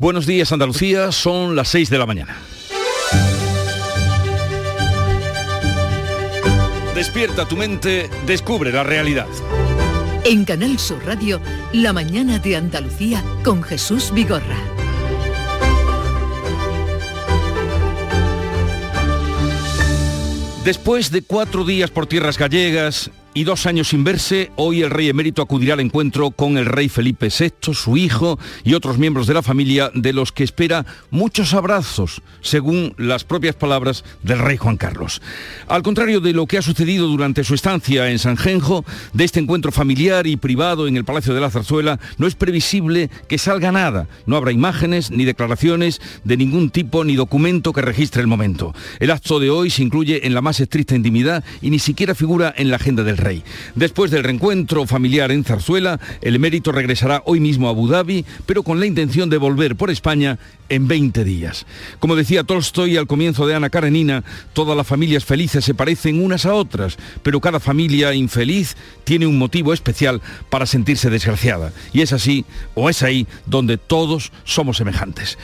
Buenos días Andalucía, son las 6 de la mañana. Despierta tu mente, descubre la realidad. En Canal Sur Radio, La mañana de Andalucía con Jesús Vigorra. Después de cuatro días por tierras gallegas, y dos años sin verse, hoy el rey emérito acudirá al encuentro con el rey Felipe VI, su hijo y otros miembros de la familia de los que espera muchos abrazos, según las propias palabras del rey Juan Carlos. Al contrario de lo que ha sucedido durante su estancia en San Genjo, de este encuentro familiar y privado en el Palacio de la Zarzuela, no es previsible que salga nada. No habrá imágenes ni declaraciones de ningún tipo ni documento que registre el momento. El acto de hoy se incluye en la más estricta intimidad y ni siquiera figura en la agenda del rey. Después del reencuentro familiar en Zarzuela, el emérito regresará hoy mismo a Abu Dhabi, pero con la intención de volver por España en 20 días. Como decía Tolstoy al comienzo de Ana Karenina, todas las familias felices se parecen unas a otras, pero cada familia infeliz tiene un motivo especial para sentirse desgraciada. Y es así, o es ahí, donde todos somos semejantes.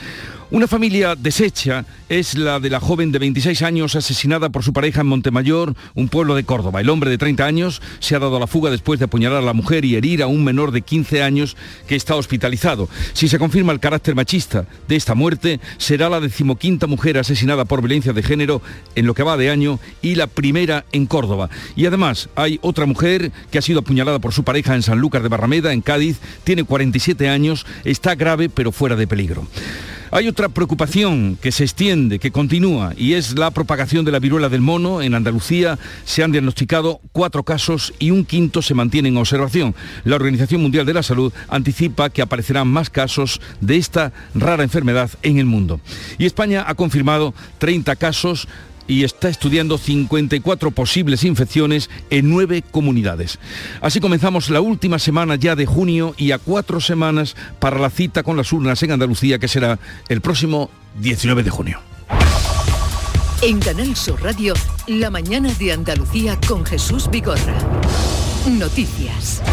Una familia deshecha es la de la joven de 26 años asesinada por su pareja en Montemayor, un pueblo de Córdoba. El hombre de 30 años se ha dado a la fuga después de apuñalar a la mujer y herir a un menor de 15 años que está hospitalizado. Si se confirma el carácter machista de esta muerte, será la decimoquinta mujer asesinada por violencia de género en lo que va de año y la primera en Córdoba. Y además hay otra mujer que ha sido apuñalada por su pareja en Sanlúcar de Barrameda, en Cádiz, tiene 47 años, está grave pero fuera de peligro. Hay otra preocupación que se extiende, que continúa, y es la propagación de la viruela del mono. En Andalucía se han diagnosticado cuatro casos y un quinto se mantiene en observación. La Organización Mundial de la Salud anticipa que aparecerán más casos de esta rara enfermedad en el mundo. Y España ha confirmado 30 casos y está estudiando 54 posibles infecciones en nueve comunidades. Así comenzamos la última semana ya de junio y a cuatro semanas para la cita con las urnas en Andalucía que será el próximo 19 de junio. En Canal Sur Radio, la mañana de Andalucía con Jesús Vigorra. Noticias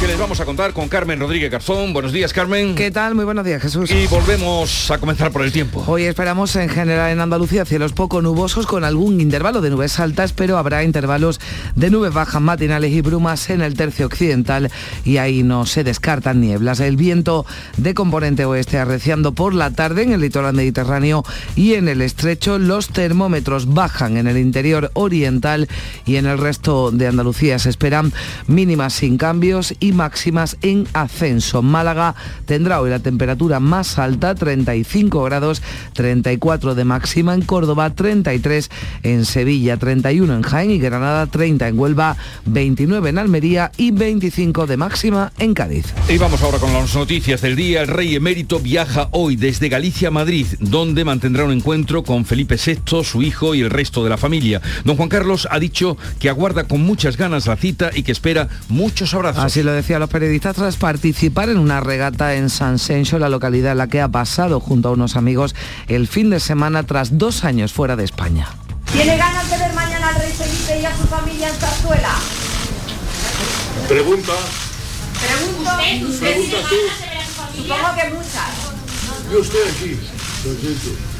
que les vamos a contar con Carmen Rodríguez Garzón. Buenos días, Carmen. ¿Qué tal? Muy buenos días, Jesús. Y volvemos a comenzar por el tiempo. Hoy esperamos en general en Andalucía cielos poco nubosos con algún intervalo de nubes altas, pero habrá intervalos de nubes bajas matinales y brumas en el tercio occidental y ahí no se descartan nieblas. El viento de componente oeste arreciando por la tarde en el litoral mediterráneo y en el estrecho. Los termómetros bajan en el interior oriental y en el resto de Andalucía se esperan mínimas sin cambios y máximas en ascenso. Málaga tendrá hoy la temperatura más alta, 35 grados, 34 de máxima en Córdoba, 33 en Sevilla, 31 en Jaén y Granada, 30 en Huelva, 29 en Almería y 25 de máxima en Cádiz. Y vamos ahora con las noticias del día. El rey emérito viaja hoy desde Galicia a Madrid, donde mantendrá un encuentro con Felipe VI, su hijo y el resto de la familia. Don Juan Carlos ha dicho que aguarda con muchas ganas la cita y que espera muchos abrazos. Así lo decía a los periodistas tras participar en una regata en San Sencho, la localidad en la que ha pasado junto a unos amigos el fin de semana tras dos años fuera de España. ¿Tiene ganas de ver mañana al rey Felipe y a su familia en Zarzuela? Pregunta. Pregunto. Pregunta tú. Supongo que muchas. Yo estoy aquí. Perfecto.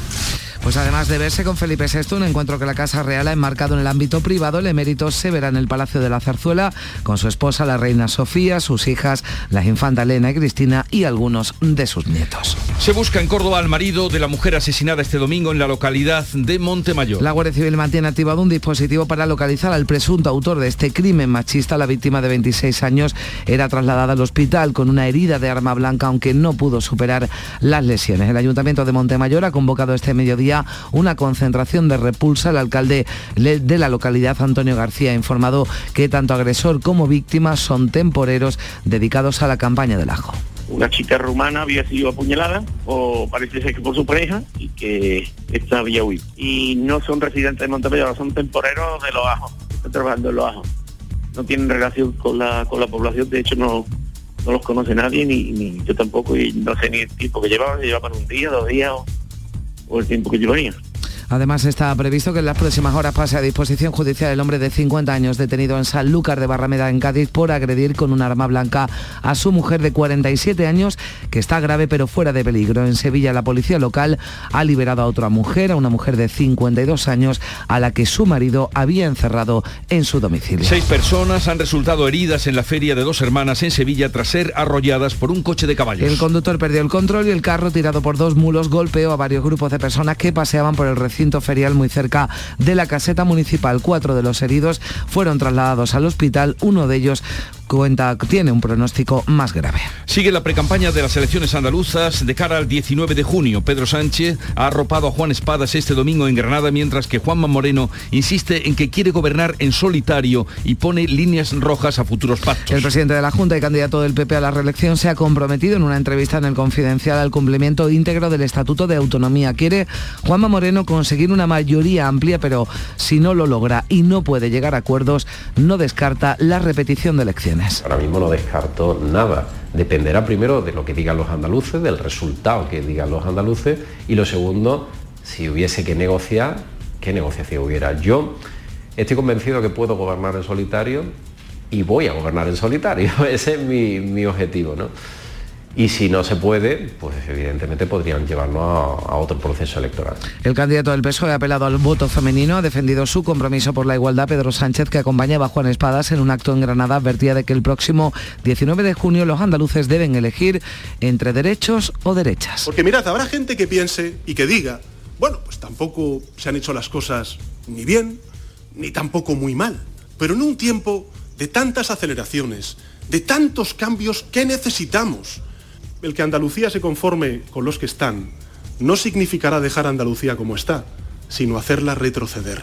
Pues además de verse con Felipe VI, un encuentro que la Casa Real ha enmarcado en el ámbito privado, el emérito se verá en el Palacio de la Zarzuela con su esposa, la reina Sofía, sus hijas, las infantas Elena y Cristina y algunos de sus nietos. Se busca en Córdoba al marido de la mujer asesinada este domingo en la localidad de Montemayor. La Guardia Civil mantiene activado un dispositivo para localizar al presunto autor de este crimen machista. La víctima de 26 años era trasladada al hospital con una herida de arma blanca, aunque no pudo superar las lesiones. El Ayuntamiento de Montemayor ha convocado este mediodía una concentración de repulsa. El alcalde de la localidad, Antonio García, ha informado que tanto agresor como víctima son temporeros dedicados a la campaña del ajo una chica rumana había sido apuñalada, o parece ser que por su pareja, y que esta había huido. Y no son residentes de Montevideo, son temporeros de los ajos, están trabajando en los ajos. No tienen relación con la, con la población, de hecho no, no los conoce nadie, ni, yo tampoco, y no sé ni el tiempo que llevaban, llevaban un día, dos días o el tiempo que llevaría. Además está previsto que en las próximas horas pase a disposición judicial el hombre de 50 años detenido en Sanlúcar de Barrameda en Cádiz por agredir con un arma blanca a su mujer de 47 años que está grave pero fuera de peligro. En Sevilla la policía local ha liberado a otra mujer, a una mujer de 52 años a la que su marido había encerrado en su domicilio. Seis personas han resultado heridas en la feria de dos hermanas en Sevilla tras ser arrolladas por un coche de caballos. El conductor perdió el control y el carro tirado por dos mulos golpeó a varios grupos de personas que paseaban por el recinto ferial muy cerca de la caseta municipal. Cuatro de los heridos fueron trasladados al hospital, uno de ellos cuenta, tiene un pronóstico más grave. Sigue la precampaña de las elecciones andaluzas de cara al 19 de junio. Pedro Sánchez ha arropado a Juan Espadas este domingo en Granada, mientras que Juanma Moreno insiste en que quiere gobernar en solitario y pone líneas rojas a futuros pactos. El presidente de la Junta y candidato del PP a la reelección se ha comprometido en una entrevista en el Confidencial al cumplimiento íntegro del Estatuto de Autonomía. Quiere Juanma Moreno conseguir una mayoría amplia, pero si no lo logra y no puede llegar a acuerdos, no descarta la repetición de elecciones. Ahora mismo no descarto nada. Dependerá primero de lo que digan los andaluces, del resultado que digan los andaluces y lo segundo, si hubiese que negociar, ¿qué negociación hubiera? Yo estoy convencido que puedo gobernar en solitario y voy a gobernar en solitario. Ese es mi, mi objetivo, ¿no? Y si no se puede, pues evidentemente podrían llevarnos a, a, otro proceso electoral. El candidato del PSOE ha apelado al voto femenino, ha defendido su compromiso por la igualdad. Pedro Sánchez, que acompañaba a Juan Espadas en un acto en Granada, advertía de que el próximo 19 de junio los andaluces deben elegir entre derechos o derechas. Porque mirad, habrá gente que piense y que diga, bueno, pues tampoco se han hecho las cosas ni bien, ni tampoco muy mal. Pero en un tiempo de tantas aceleraciones, de tantos cambios, ¿qué necesitamos? El que Andalucía se conforme con los que están no significará dejar a Andalucía como está, sino hacerla retroceder.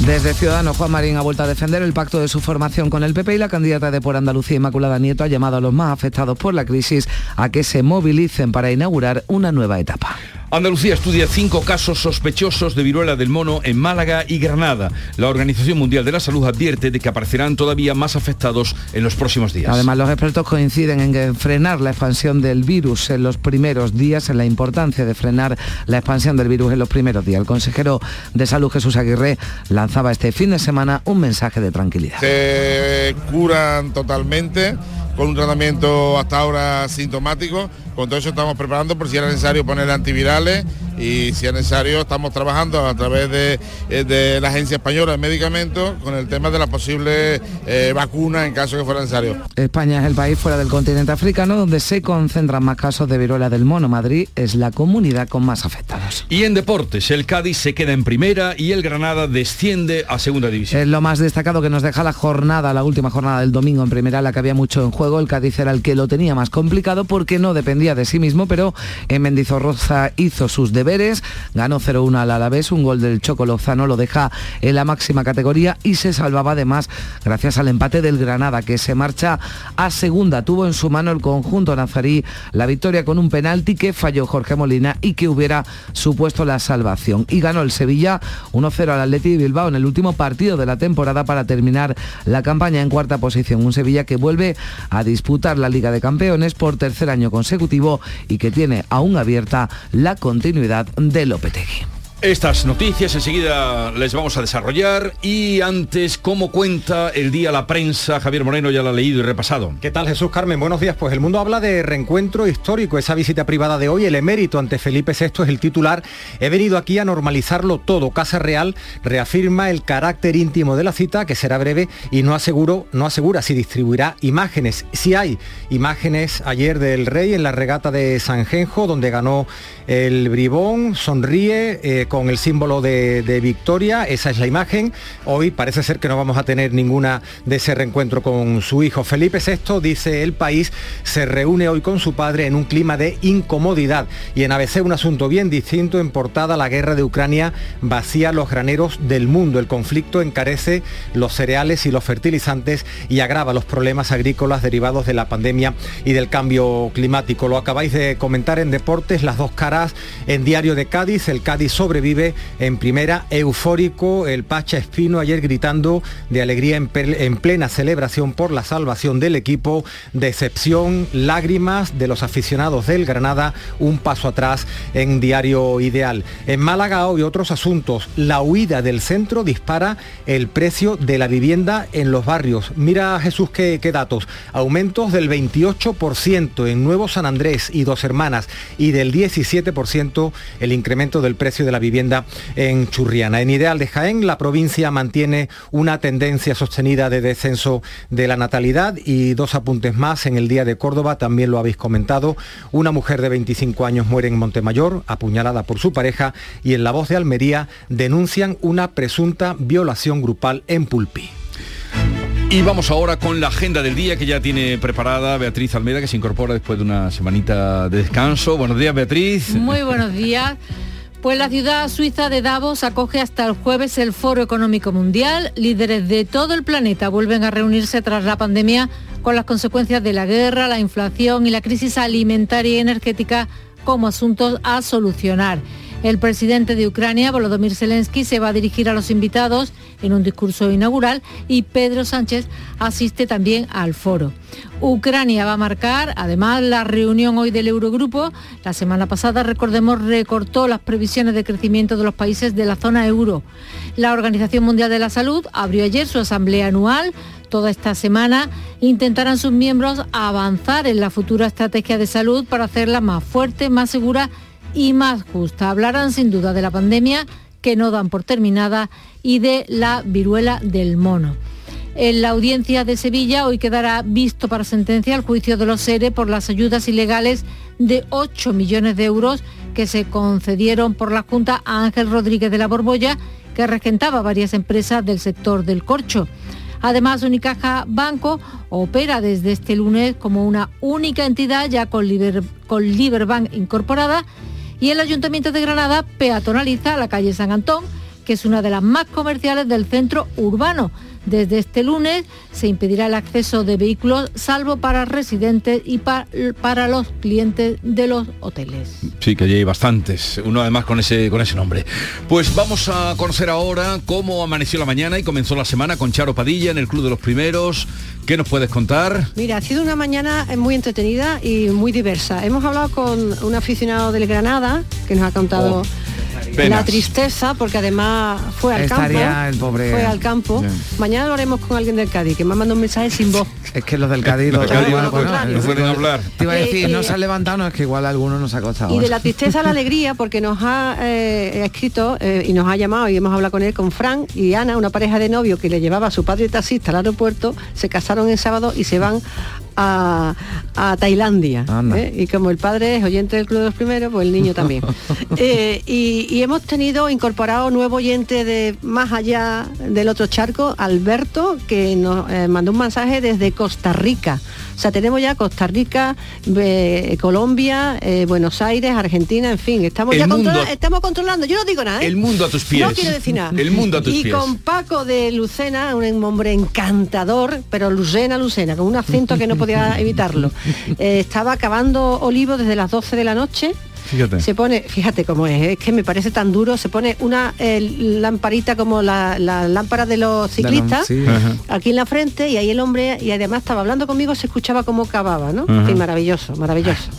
Desde Ciudadanos, Juan Marín ha vuelto a defender el pacto de su formación con el PP y la candidata de Por Andalucía, Inmaculada Nieto, ha llamado a los más afectados por la crisis a que se movilicen para inaugurar una nueva etapa. Andalucía estudia cinco casos sospechosos de viruela del mono en Málaga y Granada. La Organización Mundial de la Salud advierte de que aparecerán todavía más afectados en los próximos días. Además, los expertos coinciden en que frenar la expansión del virus en los primeros días, en la importancia de frenar la expansión del virus en los primeros días. El consejero de Salud, Jesús Aguirre, lanzaba este fin de semana un mensaje de tranquilidad. Se curan totalmente con un tratamiento hasta ahora sintomático. Con todo eso estamos preparando por si era necesario poner antivirales y si es necesario estamos trabajando a través de, eh, de la Agencia Española de Medicamentos con el tema de la posible eh, vacuna en caso que fuera necesario. España es el país fuera del continente africano donde se concentran más casos de viruela del mono. Madrid es la comunidad con más afectados. Y en deportes, el Cádiz se queda en primera y el Granada desciende a segunda división. Es lo más destacado que nos deja la jornada, la última jornada del domingo en primera, la que había mucho en juego. El Cádiz era el que lo tenía más complicado porque no dependía de sí mismo, pero en Mendizorroza hizo sus deberes, ganó 0-1 al Alavés, un gol del Choco Lozano lo deja en la máxima categoría y se salvaba además gracias al empate del Granada que se marcha a segunda. Tuvo en su mano el conjunto nazarí la victoria con un penalti que falló Jorge Molina y que hubiera supuesto la salvación. Y ganó el Sevilla 1-0 al Atleti de Bilbao en el último partido de la temporada para terminar la campaña en cuarta posición. Un Sevilla que vuelve a disputar la Liga de Campeones por tercer año consecutivo y que tiene aún abierta la continuidad de Lopetegui. Estas noticias enseguida les vamos a desarrollar y antes, ¿cómo cuenta el día la prensa? Javier Moreno ya lo ha leído y repasado. ¿Qué tal Jesús Carmen? Buenos días. Pues el mundo habla de reencuentro histórico, esa visita privada de hoy, el emérito ante Felipe VI es el titular. He venido aquí a normalizarlo todo. Casa Real reafirma el carácter íntimo de la cita, que será breve y no, aseguro, no asegura si distribuirá imágenes. Si hay imágenes ayer del rey en la regata de Sanjenjo, donde ganó el bribón, sonríe. Eh, con el símbolo de, de, victoria, esa es la imagen. Hoy parece ser que no vamos a tener ninguna de ese reencuentro con su hijo. Felipe VI, dice el país, se reúne hoy con su padre en un clima de incomodidad. Y en ABC un asunto bien distinto, en portada la guerra de Ucrania vacía los graneros del mundo. El conflicto encarece los cereales y los fertilizantes y agrava los problemas agrícolas derivados de la pandemia y del cambio climático. Lo acabáis de comentar en deportes, las dos caras en Diario de Cádiz, el Cádiz sobre sobrevive en primera, eufórico el Pacha Espino ayer gritando de alegría en, en plena celebración por la salvación del equipo, decepción, lágrimas de los aficionados del Granada, un paso atrás en diario ideal. En Málaga hoy otros asuntos, la huida del centro dispara el precio de la vivienda en los barrios. Mira Jesús qué, qué datos, aumentos del 28% en Nuevo San Andrés y Dos Hermanas y del 17% el incremento del precio de la vivienda en Churriana. En Ideal de Jaén, la provincia mantiene una tendencia sostenida de descenso de la natalidad y dos apuntes más. En el día de Córdoba también lo habéis comentado. Una mujer de 25 años muere en Montemayor, apuñalada por su pareja, y en La Voz de Almería denuncian una presunta violación grupal en Pulpí. Y vamos ahora con la agenda del día que ya tiene preparada Beatriz Almeida, que se incorpora después de una semanita de descanso. Buenos días, Beatriz. Muy buenos días. Pues la ciudad suiza de Davos acoge hasta el jueves el Foro Económico Mundial. Líderes de todo el planeta vuelven a reunirse tras la pandemia con las consecuencias de la guerra, la inflación y la crisis alimentaria y energética como asuntos a solucionar. El presidente de Ucrania, Volodymyr Zelensky, se va a dirigir a los invitados en un discurso inaugural y Pedro Sánchez asiste también al foro. Ucrania va a marcar además la reunión hoy del Eurogrupo. La semana pasada, recordemos, recortó las previsiones de crecimiento de los países de la zona euro. La Organización Mundial de la Salud abrió ayer su asamblea anual. Toda esta semana intentarán sus miembros avanzar en la futura estrategia de salud para hacerla más fuerte, más segura y más justa. Hablarán sin duda de la pandemia que no dan por terminada y de la viruela del mono. En la audiencia de Sevilla hoy quedará visto para sentencia el juicio de los SERE por las ayudas ilegales de 8 millones de euros que se concedieron por la Junta a Ángel Rodríguez de la Borbolla, que regentaba varias empresas del sector del corcho. Además, Unicaja Banco opera desde este lunes como una única entidad ya con, Liber, con Liberbank incorporada y el Ayuntamiento de Granada peatonaliza la calle San Antón, que es una de las más comerciales del centro urbano. Desde este lunes se impedirá el acceso de vehículos salvo para residentes y para los clientes de los hoteles. Sí, que allí hay bastantes, uno además con ese, con ese nombre. Pues vamos a conocer ahora cómo amaneció la mañana y comenzó la semana con Charo Padilla en el Club de los Primeros. ¿Qué nos puedes contar? Mira, ha sido una mañana muy entretenida y muy diversa. Hemos hablado con un aficionado del Granada que nos ha contado... Oh la tristeza, porque además fue al campo. El pobre... Fue al campo. Mañana lo haremos con alguien del Cádiz, que me ha mandado un mensaje sin voz. Es que los del Cádiz, no, pueden hablar. Te iba a decir, no se ha levantado, no, es que igual alguno nos ha costado. Y de la tristeza a la alegría, porque nos ha eh, escrito eh, y nos ha llamado y hemos hablado con él, con Frank y Ana, una pareja de novio que le llevaba a su padre taxista al aeropuerto, se casaron el sábado y se van a, Tailandia. ¿eh? Y como el padre es oyente del Club de los Primeros, pues el niño también. Eh, y, hemos tenido incorporado nuevo oyente de más allá del otro charco, Alberto, que nos eh, mandó un mensaje desde Costa Rica. O sea, tenemos ya Costa Rica, Colombia, Buenos Aires, Argentina, en fin, estamos ya estamos controlando. Yo no digo nada. El mundo a tus pies. No quiero decir nada. El mundo a tus pies. Y con Paco de Lucena, un hombre encantador, pero Lucena, Lucena, con un acento que no podía evitarlo. Eh, estaba acabando olivo desde las 12 de la noche. Fíjate. Se pone, fíjate cómo es, es que me parece tan duro, se pone una lamparita como la, lámpara de los ciclistas aquí en la frente y ahí el hombre, y además estaba hablando conmigo, se escuchaba cómo cavaba, ¿no? maravilloso, maravilloso.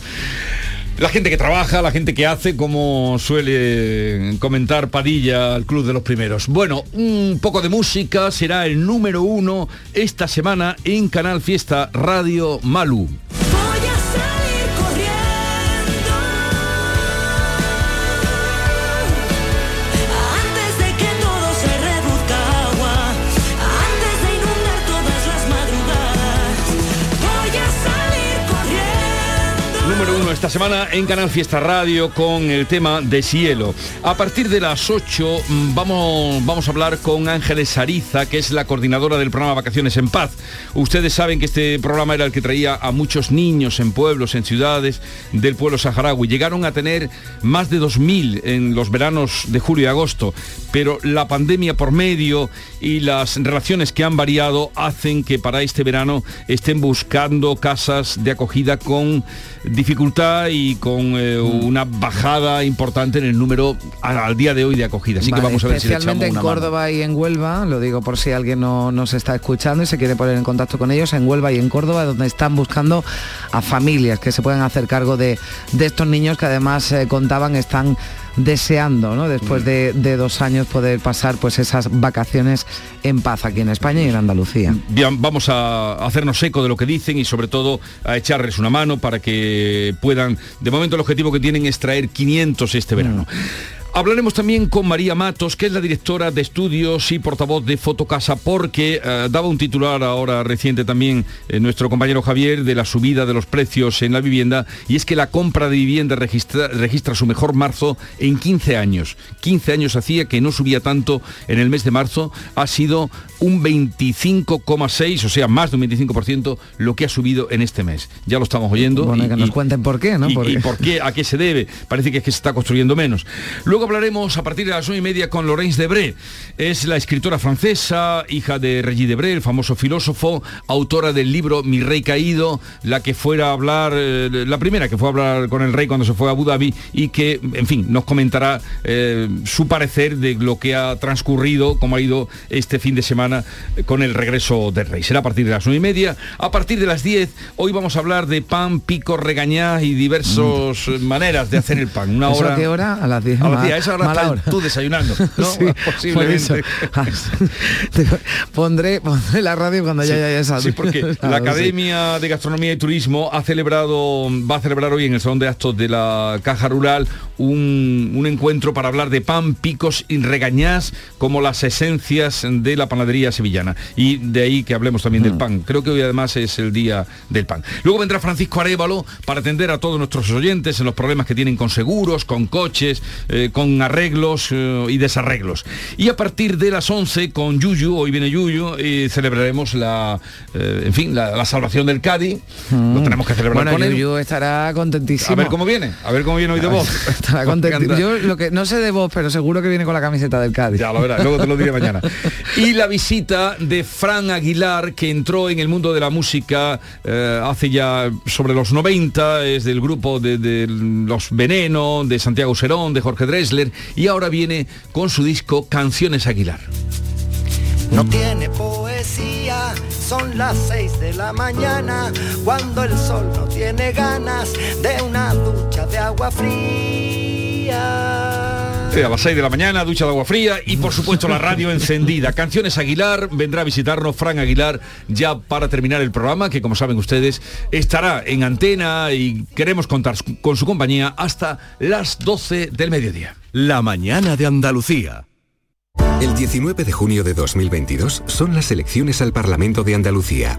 La gente que trabaja, la gente que hace, como suele comentar Padilla al Club de los Primeros. Bueno, un poco de música será el número uno esta semana en Canal Fiesta Radio Esta semana en Canal Fiesta Radio con el tema de cielo. A partir de las 8 mm, vamos, vamos a hablar con Ángeles Ariza, que es la coordinadora del programa Vacaciones en Paz. Ustedes saben que este programa era el que traía a muchos niños en pueblos, en ciudades del pueblo saharaui. Llegaron a tener más de 2.000 en los veranos de julio y agosto, pero la pandemia por medio y las relaciones que han variado hacen que para este verano estén buscando casas de acogida con dificultad y con eh, una bajada importante en el número al día de hoy de acogida. Así que vamos a ver si le echamos especialmente en una mano. Córdoba y en Huelva, lo digo por si alguien no nos está escuchando y se quiere poner en contacto con ellos, en Huelva y en Córdoba, donde están buscando a familias que se puedan hacer cargo de, de estos niños que además eh, contaban están deseando, ¿no? después de, de dos años poder pasar pues esas vacaciones en paz aquí en España y en Andalucía. Bien, vamos a hacernos eco de lo que dicen y sobre todo a echarles una mano para que puedan, de momento el objetivo que tienen es traer 500 este verano. Hablaremos también con María Matos, que es la directora de estudios y portavoz de Fotocasa, porque eh, daba un titular ahora reciente también eh, nuestro compañero Javier de la subida de los precios en la vivienda, y es que la compra de vivienda registra, registra su mejor marzo en 15 años. 15 años hacía que no subía tanto en el mes de marzo, ha sido un 25,6, o sea, más de un 25% lo que ha subido en este mes. Ya lo estamos oyendo. Bueno, y- que nos y- cuenten por qué, ¿no? y, Porque- y por qué, a qué se debe. Parece que es que se está construyendo menos. Luego hablaremos a partir de las 9 y media con Laurence Debré. Es la escritora francesa, hija de Regis Debré, el famoso filósofo, autora del libro Mi rey caído, la que fuera a hablar, eh, la primera que fue a hablar con el rey cuando se fue a Abu Dhabi y que, en fin, nos comentará eh, su parecer de lo que ha transcurrido, cómo ha ido este fin de semana con el regreso del rey. Será a partir de las 9 y media. A partir de las 10, hoy vamos a hablar de pan, pico, regañá y diversas maneras de hacer el pan. Una ¿Eso hora... a qué hora? A las 10. A las Ma- 10, a esa hora mala hora. tú desayunando, ¿no? Sí, Posiblemente. eso. pondré, pondré la radio cuando ya haya esa. Sí, porque la Academia de Gastronomía y Turismo ha celebrado, va a celebrar hoy en el Salón de Actos de la Caja Rural un, un encuentro para hablar de pan, picos y regañás como las esencias de la panadería sevillana. Y de ahí que hablemos también del pan. Creo que hoy además es el día del pan. Luego vendrá Francisco Arevalo para atender a todos nuestros oyentes en los problemas que tienen con seguros, con coches, eh, con arreglos eh, y desarreglos. Y a partir de las 11 con Yuyu, hoy viene Yuyu, y celebraremos la, eh, en fin, la, la salvación del Cádiz. Lo tenemos que celebrar Bueno, con él. Yuyu estará contentísimo. A ver cómo viene, a ver cómo viene hoy de voz. Estará contentísimo. Yo lo que no sé de vos, pero seguro que viene con la camiseta del Cádiz. Ya lo verás, luego te lo diré mañana. Y la visita de Fran Aguilar, que entró en el mundo de la música eh, hace ya sobre los 90, es del grupo de, de Los Veneno, de Santiago Serón, de Jorge Y ahora viene con su disco Canciones Aguilar. No tiene poesía, son las seis de la mañana, cuando el sol no tiene ganas de una ducha de agua fría. A las 6 de la mañana, ducha de agua fría y por supuesto la radio encendida. Canciones Aguilar, vendrá a visitarnos Fran Aguilar ya para terminar el programa, que como saben ustedes estará en antena y queremos contar con su compañía hasta las 12 del mediodía. La mañana de Andalucía. El 19 de junio de 2022 son las elecciones al Parlamento de Andalucía.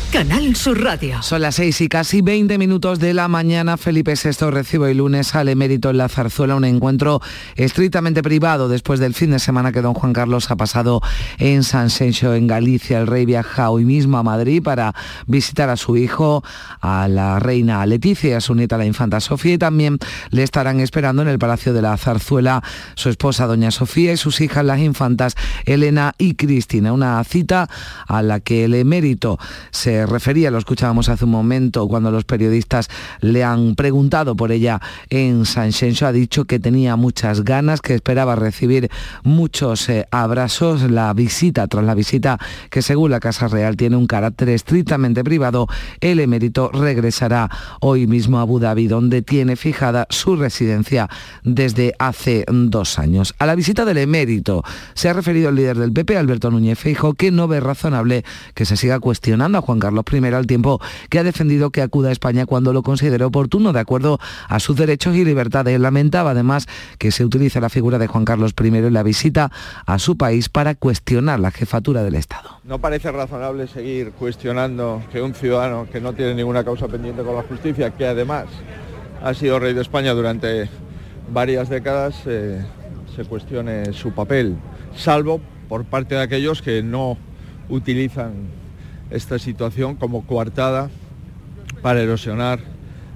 Canal Sur Radio. Son las 6 y casi 20 minutos de la mañana. Felipe VI recibe el lunes al emérito en la zarzuela un encuentro estrictamente privado después del fin de semana que don Juan Carlos ha pasado en San Sencho, en Galicia. El rey viaja hoy mismo a Madrid para visitar a su hijo, a la reina Leticia y a su nieta la infanta Sofía y también le estarán esperando en el Palacio de la Zarzuela su esposa doña Sofía y sus hijas las infantas Elena y Cristina. Una cita a la que el emérito se refería, lo escuchábamos hace un momento, cuando los periodistas le han preguntado por ella en San Xenxo, ha dicho que tenía muchas ganas, que esperaba recibir muchos eh, abrazos. La visita, tras la visita que según la Casa Real tiene un carácter estrictamente privado, el emérito regresará hoy mismo a Abu Dhabi, donde tiene fijada su residencia desde hace dos años. A la visita del emérito se ha referido el líder del PP, Alberto Núñez Feijo, que no ve razonable que se siga cuestionando a Juan Carlos Carlos I al tiempo que ha defendido que acuda a España cuando lo considere oportuno, de acuerdo a sus derechos y libertades. Lamentaba además que se utilice la figura de Juan Carlos I en la visita a su país para cuestionar la jefatura del Estado. No parece razonable seguir cuestionando que un ciudadano que no tiene ninguna causa pendiente con la justicia, que además ha sido rey de España durante varias décadas, eh, se cuestione su papel, salvo por parte de aquellos que no utilizan esta situación como coartada para erosionar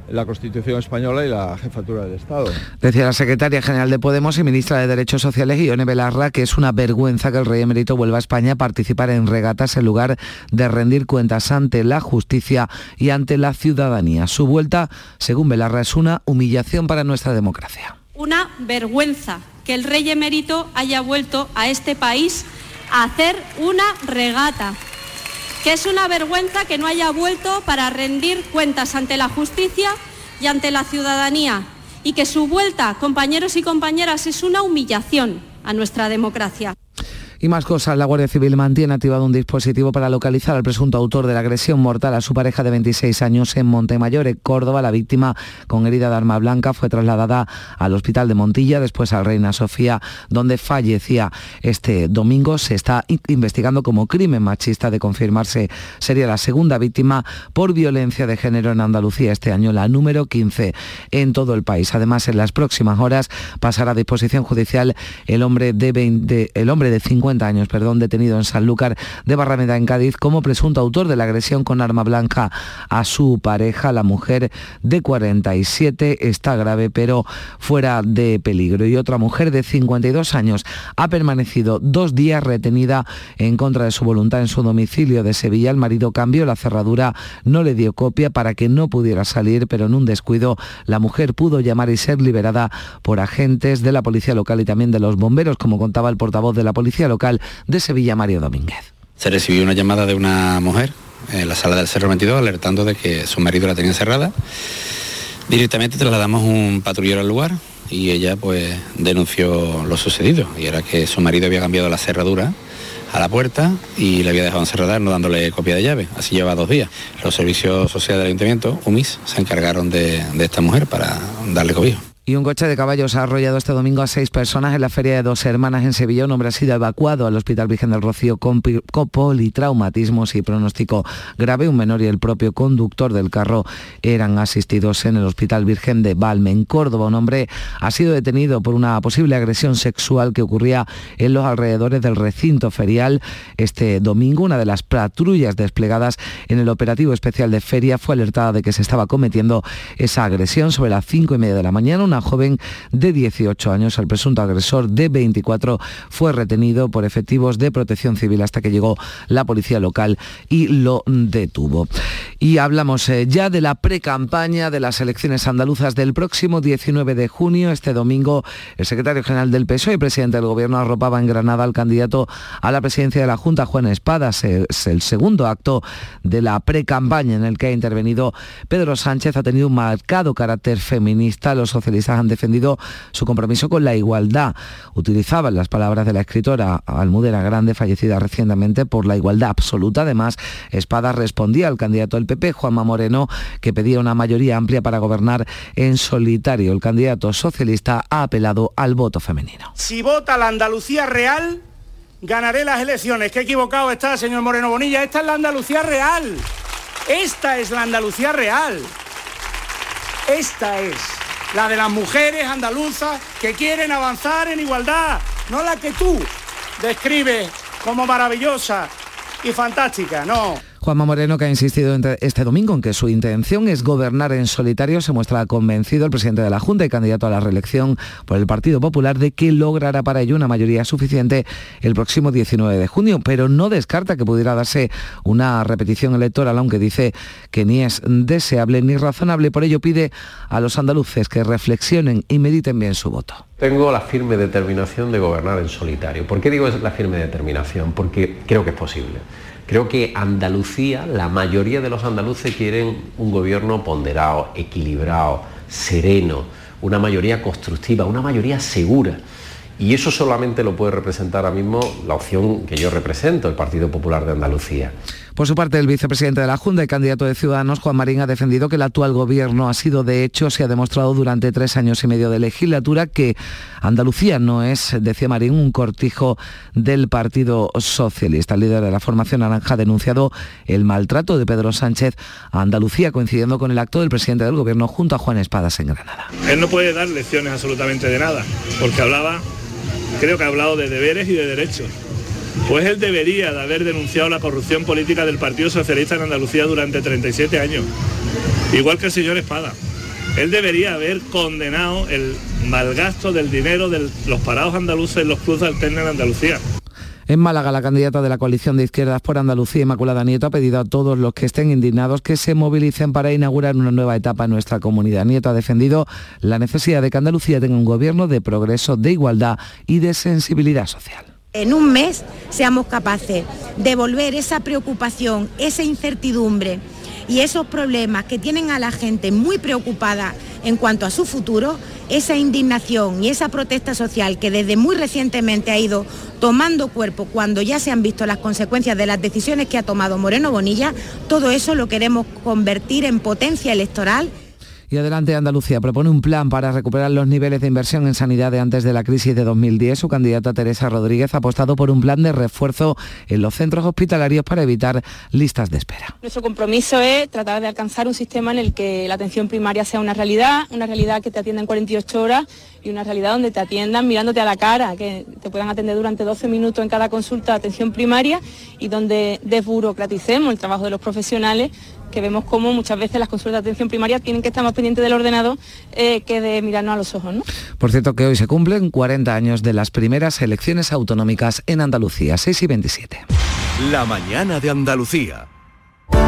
la Constitución española y la jefatura del Estado. Decía la secretaria general de Podemos y ministra de Derechos Sociales, Ione Belarra, que es una vergüenza que el rey emérito vuelva a España a participar en regatas en lugar de rendir cuentas ante la justicia y ante la ciudadanía. Su vuelta, según Belarra, es una humillación para nuestra democracia. Una vergüenza que el rey emérito haya vuelto a este país a hacer una regata que es una vergüenza que no haya vuelto para rendir cuentas ante la justicia y ante la ciudadanía y que su vuelta, compañeros y compañeras, es una humillación a nuestra democracia. Y más cosas, la Guardia Civil mantiene activado un dispositivo para localizar al presunto autor de la agresión mortal a su pareja de 26 años en Montemayor, en Córdoba. La víctima con herida de arma blanca fue trasladada al hospital de Montilla, después al Reina Sofía, donde fallecía este domingo. Se está investigando como crimen machista de confirmarse. Sería la segunda víctima por violencia de género en Andalucía este año, la número 15 en todo el país. Además, en las próximas horas pasará a disposición judicial el hombre de, 20, el hombre de 50 años, perdón, detenido en Sanlúcar de Barrameda, en Cádiz, como presunto autor de la agresión con arma blanca a su pareja. La mujer de 47 está grave, pero fuera de peligro. Y otra mujer de 52 años ha permanecido dos días retenida en contra de su voluntad en su domicilio de Sevilla. El marido cambió la cerradura, no le dio copia para que no pudiera salir, pero en un descuido la mujer pudo llamar y ser liberada por agentes de la policía local y también de los bomberos, como contaba el portavoz de la policía local de Sevilla, Mario Domínguez. Se recibió una llamada de una mujer en la sala del Cerro 22 alertando de que su marido la tenía cerrada. Directamente trasladamos un patrullero al lugar y ella pues denunció lo sucedido y era que su marido había cambiado la cerradura a la puerta y le había dejado encerrada no dándole copia de llave. Así lleva dos días. Los servicios sociales del ayuntamiento, UMIS, se encargaron de, de esta mujer para darle cobijo. Y un coche de caballos ha arrollado este domingo a seis personas en la Feria de Dos Hermanas en Sevilla. Un hombre ha sido evacuado al Hospital Virgen del Rocío con, politraumatismos y pronóstico grave. Un menor y el propio conductor del carro eran asistidos en el Hospital Virgen de Valme. En Córdoba, un hombre ha sido detenido por una posible agresión sexual que ocurría en los alrededores del recinto ferial. Este domingo, una de las patrullas desplegadas en el operativo especial de feria fue alertada de que se estaba cometiendo esa agresión sobre las cinco y media de la mañana joven de 18 años. El presunto agresor de 24 fue retenido por efectivos de protección civil hasta que llegó la policía local y lo detuvo. Y hablamos eh, ya de la pre-campaña de las elecciones andaluzas del próximo 19 de junio. Este domingo el secretario general del PSOE y presidente del Gobierno arropaba en Granada al candidato a la presidencia de la Junta, Juan Espadas. Es el segundo acto de la pre-campaña en el que ha intervenido Pedro Sánchez. Ha tenido un marcado carácter feminista. Los socialistas han defendido su compromiso con la igualdad. Utilizaban las palabras de la escritora Almudena Grande, fallecida recientemente, por la igualdad absoluta. Además, Espada respondía al candidato del PP, Juanma Moreno, que pedía una mayoría amplia para gobernar en solitario. El candidato socialista ha apelado al voto femenino. Si vota la Andalucía real, ganaré las elecciones. Qué equivocado está, señor Moreno Bonilla. Esta es la Andalucía real. Esta es la Andalucía real. Esta es la de las mujeres andaluzas que quieren avanzar en igualdad, no la que tú describes como maravillosa y fantástica, no. Juanma Moreno, que ha insistido este domingo en que su intención es gobernar en solitario, se muestra convencido el presidente de la Junta y candidato a la reelección por el Partido Popular de que logrará para ello una mayoría suficiente el próximo 19 de junio, pero no descarta que pudiera darse una repetición electoral, aunque dice que ni es deseable ni razonable. Por ello pide a los andaluces que reflexionen y mediten bien su voto. Tengo la firme determinación de gobernar en solitario. ¿Por qué digo la firme determinación? Porque creo que es posible. Creo que Andalucía, la mayoría de los andaluces quieren un gobierno ponderado, equilibrado, sereno, una mayoría constructiva, una mayoría segura. Y eso solamente lo puede representar ahora mismo la opción que yo represento, el Partido Popular de Andalucía. Por su parte, el vicepresidente de la Junta y candidato de Ciudadanos, Juan Marín, ha defendido que el actual gobierno ha sido, de hecho, se ha demostrado durante tres años y medio de legislatura que Andalucía no es, decía Marín, un cortijo del Partido Socialista. El líder de la formación naranja ha denunciado el maltrato de Pedro Sánchez a Andalucía, coincidiendo con el acto del presidente del gobierno junto a Juan Espadas en Granada. Él no puede dar lecciones absolutamente de nada, porque hablaba, creo que ha hablado de deberes y de derechos pues él debería de haber denunciado la corrupción política del Partido Socialista en Andalucía durante 37 años, igual que el señor Espada. Él debería haber condenado el malgasto del dinero de los parados andaluces en los cruces alternos en Andalucía. En Málaga, la candidata de la coalición de izquierdas por Andalucía, Inmaculada Nieto, ha pedido a todos los que estén indignados que se movilicen para inaugurar una nueva etapa en nuestra comunidad. Nieto ha defendido la necesidad de que Andalucía tenga un gobierno de progreso, de igualdad y de sensibilidad social en un mes seamos capaces de volver esa preocupación, esa incertidumbre y esos problemas que tienen a la gente muy preocupada en cuanto a su futuro, esa indignación y esa protesta social que desde muy recientemente ha ido tomando cuerpo cuando ya se han visto las consecuencias de las decisiones que ha tomado Moreno Bonilla, todo eso lo queremos convertir en potencia electoral y adelante Andalucía propone un plan para recuperar los niveles de inversión en sanidad de antes de la crisis de 2010. Su candidata Teresa Rodríguez ha apostado por un plan de refuerzo en los centros hospitalarios para evitar listas de espera. Nuestro compromiso es tratar de alcanzar un sistema en el que la atención primaria sea una realidad, una realidad que te atienda en 48 horas y una realidad donde te atiendan mirándote a la cara, que te puedan atender durante 12 minutos en cada consulta de atención primaria y donde desburocraticemos el trabajo de los profesionales que vemos cómo muchas veces las consultas de atención primaria tienen que estar más pendientes del ordenador eh, que de mirarnos a los ojos. ¿no? Por cierto que hoy se cumplen 40 años de las primeras elecciones autonómicas en Andalucía, 6 y 27. La mañana de Andalucía.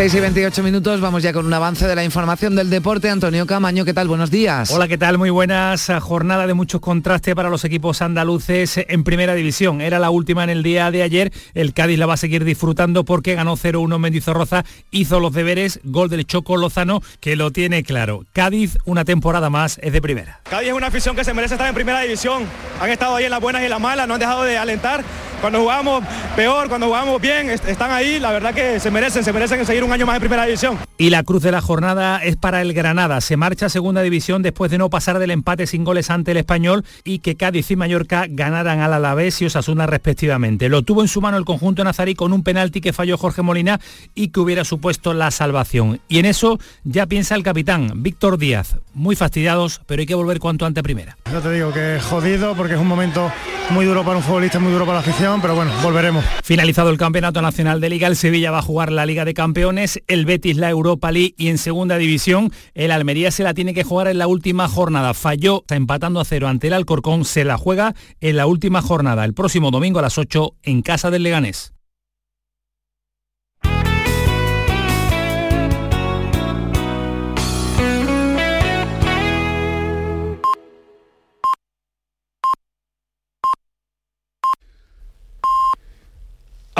6 y 28 minutos, vamos ya con un avance de la información del deporte. Antonio Camaño, ¿qué tal? Buenos días. Hola, ¿qué tal? Muy buenas. Jornada de muchos contrastes para los equipos andaluces en primera división. Era la última en el día de ayer. El Cádiz la va a seguir disfrutando porque ganó 0-1 Mendizorroza, hizo los deberes, gol del Choco Lozano, que lo tiene claro. Cádiz, una temporada más, es de primera. Cádiz es una afición que se merece estar en primera división. Han estado ahí en las buenas y en las malas, no han dejado de alentar. Cuando jugamos peor, cuando jugamos bien, están ahí. La verdad que se merecen, se merecen seguir año más en primera división. Y la cruz de la jornada es para el Granada. Se marcha a segunda división después de no pasar del empate sin goles ante el español y que Cádiz y Mallorca ganaran al Alavés y Osasuna respectivamente. Lo tuvo en su mano el conjunto nazarí con un penalti que falló Jorge Molina y que hubiera supuesto la salvación. Y en eso ya piensa el capitán, Víctor Díaz. Muy fastidiados, pero hay que volver cuanto antes a primera. Ya te digo que es jodido porque es un momento muy duro para un futbolista, muy duro para la afición, pero bueno, volveremos. Finalizado el Campeonato Nacional de Liga, el Sevilla va a jugar la Liga de Campeones, el Betis la Europa League y en segunda división el Almería se la tiene que jugar en la última jornada. Falló, está empatando a cero ante el Alcorcón, se la juega en la última jornada, el próximo domingo a las 8 en casa del Leganés.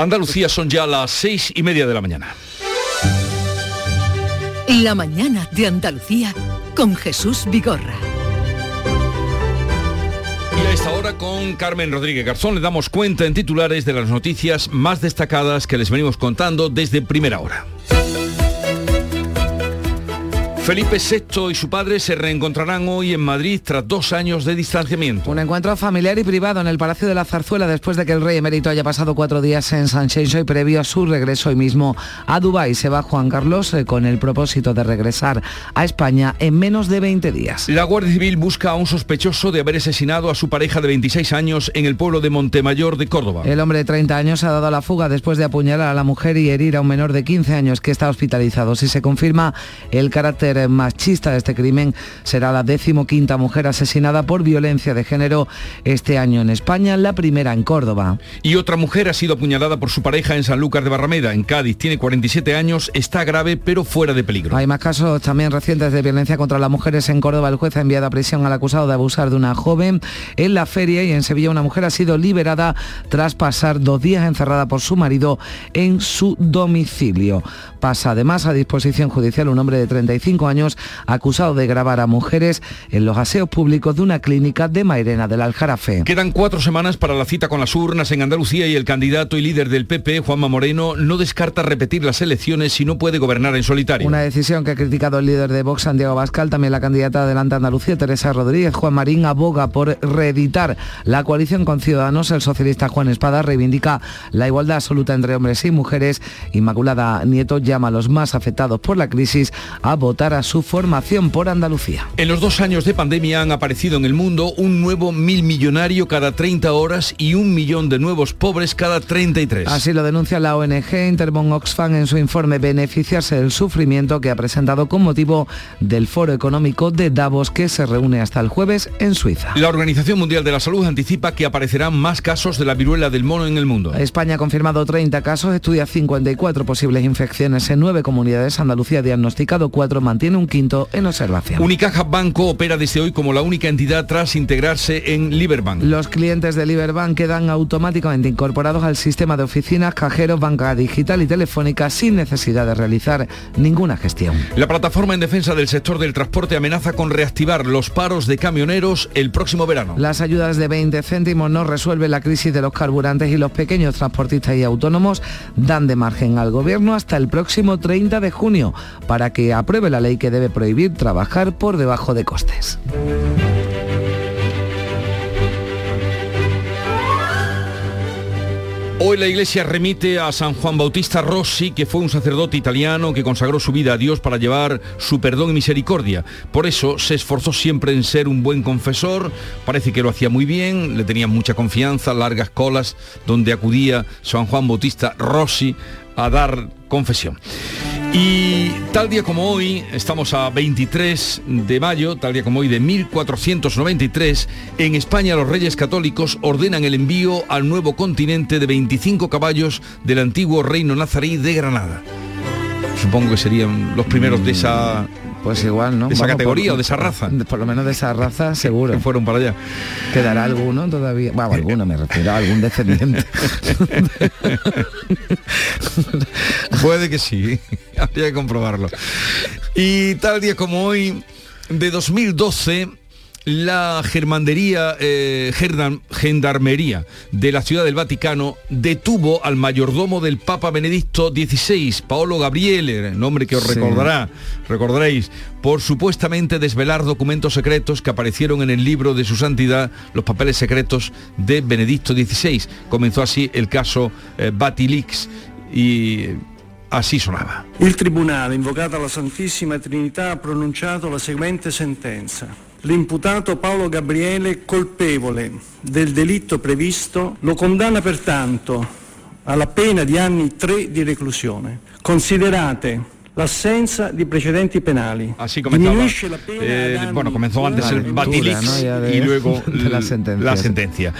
Andalucía son ya las seis y media de la mañana. La mañana de Andalucía con Jesús Vigorra. Y a esta hora con Carmen Rodríguez Garzón le damos cuenta en titulares de las noticias más destacadas que les venimos contando desde primera hora. Felipe VI y su padre se reencontrarán hoy en Madrid tras dos años de distanciamiento. Un encuentro familiar y privado en el Palacio de la Zarzuela después de que el rey emérito haya pasado cuatro días en San y previo a su regreso hoy mismo a Dubái. Se va Juan Carlos eh, con el propósito de regresar a España en menos de 20 días. La Guardia Civil busca a un sospechoso de haber asesinado a su pareja de 26 años en el pueblo de Montemayor de Córdoba. El hombre de 30 años ha dado la fuga después de apuñalar a la mujer y herir a un menor de 15 años que está hospitalizado. Si se confirma el carácter machista de este crimen, será la decimoquinta mujer asesinada por violencia de género este año en España, la primera en Córdoba. Y otra mujer ha sido apuñalada por su pareja en Sanlúcar de Barrameda, en Cádiz. Tiene 47 años, está grave pero fuera de peligro. Hay más casos también recientes de violencia contra las mujeres en Córdoba. El juez ha enviado a prisión al acusado de abusar de una joven en la feria y en Sevilla una mujer ha sido liberada tras pasar dos días encerrada por su marido en su domicilio. Pasa además a disposición judicial un hombre de 35 años acusado de grabar a mujeres en los aseos públicos de una clínica de Mairena del Aljarafe. Quedan cuatro semanas para la cita con las urnas en Andalucía y el candidato y líder del PP, Juanma Moreno, no descarta repetir las elecciones si no puede gobernar en solitario. Una decisión que ha criticado el líder de Vox, Santiago Bascal, también la candidata de Adelante Andalucía, Teresa Rodríguez. Juan Marín aboga por reeditar la coalición con Ciudadanos. El socialista Juan Espada reivindica la igualdad absoluta entre hombres y mujeres. Inmaculada Nieto llama a los más afectados por la crisis a votar su formación por Andalucía. En los dos años de pandemia han aparecido en el mundo un nuevo mil millonario cada 30 horas y un millón de nuevos pobres cada 33. Así lo denuncia la ONG Intermon Oxfam en su informe Beneficiarse del sufrimiento que ha presentado con motivo del Foro Económico de Davos que se reúne hasta el jueves en Suiza. La Organización Mundial de la Salud anticipa que aparecerán más casos de la viruela del mono en el mundo. España ha confirmado 30 casos, estudia 54 posibles infecciones en nueve comunidades. Andalucía ha diagnosticado cuatro, mantiene un quinto en observación. Unicaja Banco opera desde hoy como la única entidad tras integrarse en Liberbank. Los clientes de Liberbank quedan automáticamente incorporados al sistema de oficinas, cajeros, banca digital y telefónica sin necesidad de realizar ninguna gestión. La plataforma en defensa del sector del transporte amenaza con reactivar los paros de camioneros el próximo verano. Las ayudas de 20 céntimos no resuelven la crisis de los carburantes y los pequeños transportistas y autónomos dan de margen al gobierno hasta el próximo 30 de junio para que apruebe la ley que debe prohibir trabajar por debajo de costes. Hoy la iglesia remite a San Juan Bautista Rossi, que fue un sacerdote italiano que consagró su vida a Dios para llevar su perdón y misericordia. Por eso se esforzó siempre en ser un buen confesor, parece que lo hacía muy bien, le tenía mucha confianza, largas colas donde acudía San Juan Bautista Rossi a dar confesión. Y tal día como hoy, estamos a 23 de mayo, tal día como hoy de 1493, en España los reyes católicos ordenan el envío al nuevo continente de 25 caballos del antiguo reino nazarí de Granada. Supongo que serían los primeros de esa pues igual, ¿no? De esa categoría o de esa raza. Por lo menos de esa raza, seguro. Que fueron para allá. Quedará alguno todavía. Bueno, alguno me refiero a algún descendiente. Puede que sí. Habría que comprobarlo. Y tal día como hoy, de 2012 la germandería, eh, gendarmería de la Ciudad del Vaticano detuvo al mayordomo del Papa Benedicto XVI, Paolo Gabriele, nombre que os recordará, recordaréis, por supuestamente desvelar documentos secretos que aparecieron en el libro de su santidad, los papeles secretos de Benedicto XVI. Comenzó así el caso eh, Batilix y así sonaba. Il Tribunale, invocata la Santissima Trinità, ha pronunciato la seguente sentenza. L'imputato Paolo Gabriele, colpevole del delitto previsto, lo condanna pertanto alla pena di anni 3 di reclusione, considerate l'assenza di precedenti penali. Así la pena Eh, bueno, comenzó antes el Batilix ¿no? Y luego la sentencia. la sentencia.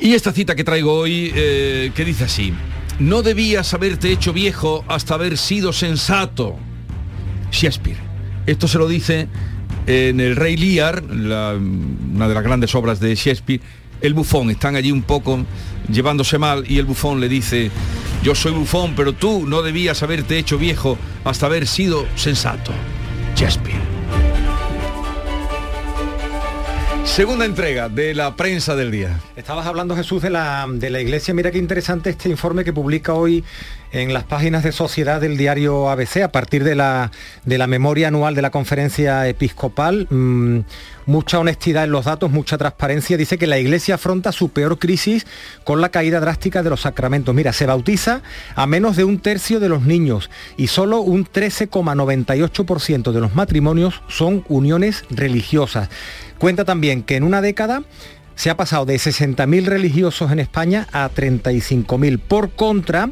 Y esta cita que traigo hoy, eh, que dice así, no debías haberte hecho viejo hasta haber sido sensato. Shakespeare. Esto se lo dice en El Rey Lear, una de las grandes obras de Shakespeare, el bufón. Están allí un poco llevándose mal y el bufón le dice, yo soy bufón, pero tú no debías haberte hecho viejo hasta haber sido sensato. Shakespeare. Segunda entrega de la prensa del día. Estabas hablando, Jesús, de la, de la Iglesia. Mira qué interesante este informe que publica hoy en las páginas de sociedad del diario ABC a partir de la, de la memoria anual de la conferencia episcopal. Mm, mucha honestidad en los datos, mucha transparencia. Dice que la Iglesia afronta su peor crisis con la caída drástica de los sacramentos. Mira, se bautiza a menos de un tercio de los niños y solo un 13,98% de los matrimonios son uniones religiosas. Cuenta también que en una década se ha pasado de 60.000 religiosos en España a 35.000. Por contra,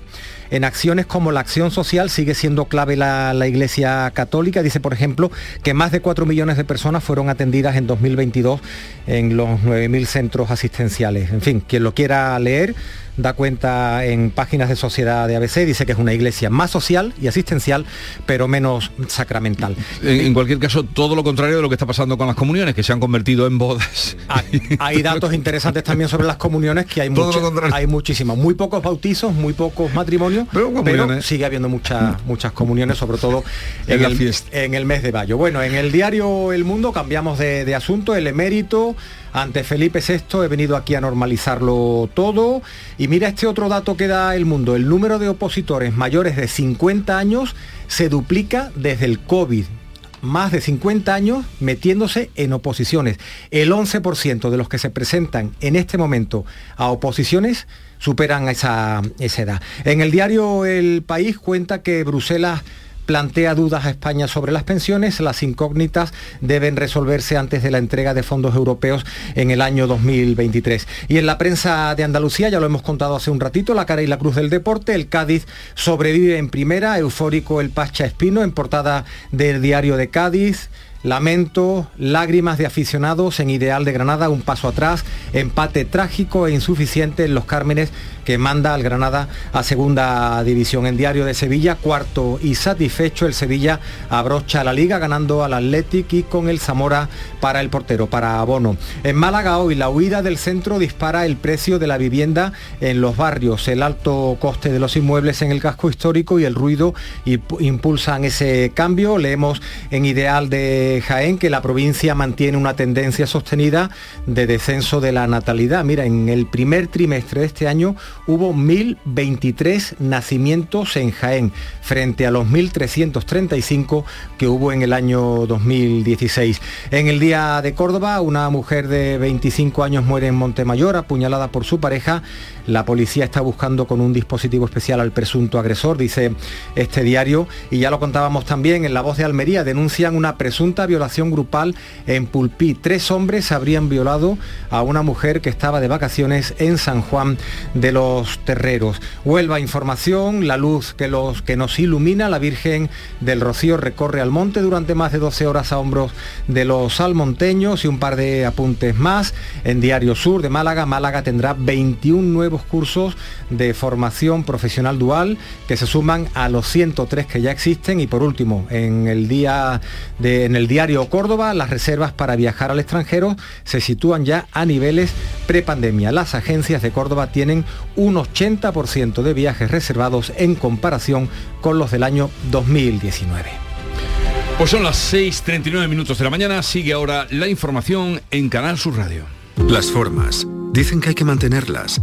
en acciones como la acción social sigue siendo clave la, la Iglesia Católica. Dice, por ejemplo, que más de 4 millones de personas fueron atendidas en 2022 en los 9.000 centros asistenciales. En fin, quien lo quiera leer, da cuenta en páginas de sociedad de ABC, dice que es una iglesia más social y asistencial, pero menos sacramental. En, en cualquier caso, todo lo contrario de lo que está pasando con las comuniones, que se han convertido en bodas. Hay datos interesantes también sobre las comuniones, que hay, mucho- hay muchísimas. Muy pocos bautizos, muy pocos matrimonios, pero, comuniones. sigue habiendo muchas, muchas comuniones, sobre todo En en, la el, fiesta. en el mes de mayo. Bueno, en el diario El Mundo cambiamos de, de asunto, el emérito ante Felipe VI, he venido aquí a normalizarlo todo. Y mira este otro dato que da el mundo, el número de opositores mayores de 50 años se duplica desde el COVID más de 50 años metiéndose en oposiciones. El 11% de los que se presentan en este momento a oposiciones superan esa, esa edad. En el diario El País cuenta que Bruselas plantea dudas a España sobre las pensiones. Las incógnitas deben resolverse antes de la entrega de fondos europeos en el año 2023. Y en la prensa de Andalucía, ya lo hemos contado hace un ratito, la cara y la cruz del deporte, el Cádiz sobrevive en primera, eufórico el Pacha Espino en portada del diario de Cádiz. Lamento, lágrimas de aficionados en Ideal de Granada, un paso atrás, empate trágico e insuficiente en los Cármenes que manda al Granada a segunda división. En Diario de Sevilla, cuarto y satisfecho, el Sevilla abrocha la liga ganando al Athletic y con el Zamora para el portero, para Abono. En Málaga hoy la huida del centro dispara el precio de la vivienda en los barrios, el alto coste de los inmuebles en el casco histórico y el ruido imp- impulsan ese cambio. Leemos en Ideal de Jaén que la provincia mantiene una tendencia sostenida de descenso de la natalidad. Mira, en el primer trimestre de este año hubo 1.023 nacimientos en Jaén, frente a los 1.335 que hubo en el año 2016. En el día de Córdoba, una mujer de 25 años muere en Montemayor, apuñalada por su pareja. La policía está buscando con un dispositivo especial al presunto agresor, dice este diario. Y ya lo contábamos también en La Voz de Almería, denuncian una presunta violación grupal en Pulpí. Tres hombres habrían violado a una mujer que estaba de vacaciones en San Juan de los Terreros. Huelva información, la luz que, los, que nos ilumina, la Virgen del Rocío recorre al monte durante más de 12 horas a hombros de los salmonteños y un par de apuntes más. En Diario Sur de Málaga, Málaga tendrá 21 nuevos cursos de formación profesional dual que se suman a los 103 que ya existen y por último, en el día de, en el diario Córdoba, las reservas para viajar al extranjero se sitúan ya a niveles prepandemia. Las agencias de Córdoba tienen un 80% de viajes reservados en comparación con los del año 2019. Pues son las 6.39 minutos de la mañana, sigue ahora la información en Canal Sur Radio. Las formas. Dicen que hay que mantenerlas,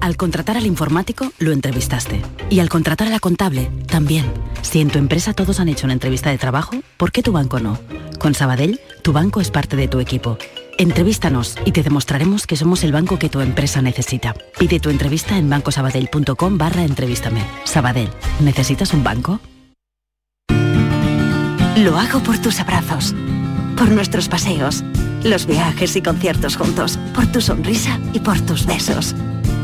Al contratar al informático, lo entrevistaste. Y al contratar a la contable, también. Si en tu empresa todos han hecho una entrevista de trabajo, ¿por qué tu banco no? Con Sabadell, tu banco es parte de tu equipo. Entrevístanos y te demostraremos que somos el banco que tu empresa necesita. Pide tu entrevista en bancosabadell.com barra entrevístame. Sabadell, ¿necesitas un banco? Lo hago por tus abrazos, por nuestros paseos, los viajes y conciertos juntos, por tu sonrisa y por tus besos.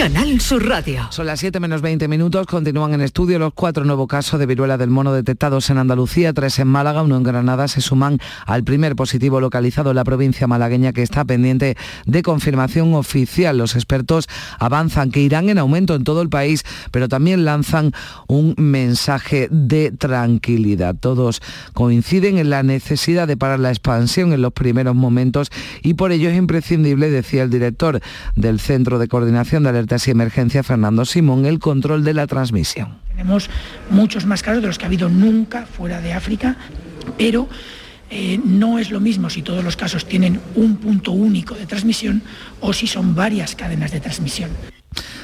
Canal Sur Radio. Son las 7 menos 20 minutos. Continúan en estudio los cuatro nuevos casos de viruela del mono detectados en Andalucía, tres en Málaga, uno en Granada. Se suman al primer positivo localizado en la provincia malagueña que está pendiente de confirmación oficial. Los expertos avanzan que irán en aumento en todo el país, pero también lanzan un mensaje de tranquilidad. Todos coinciden en la necesidad de parar la expansión en los primeros momentos y por ello es imprescindible, decía el director del Centro de Coordinación de Y Emergencia, Fernando Simón, el control de la transmisión. Tenemos muchos más casos de los que ha habido nunca fuera de África, pero eh, no es lo mismo si todos los casos tienen un punto único de transmisión o si son varias cadenas de transmisión.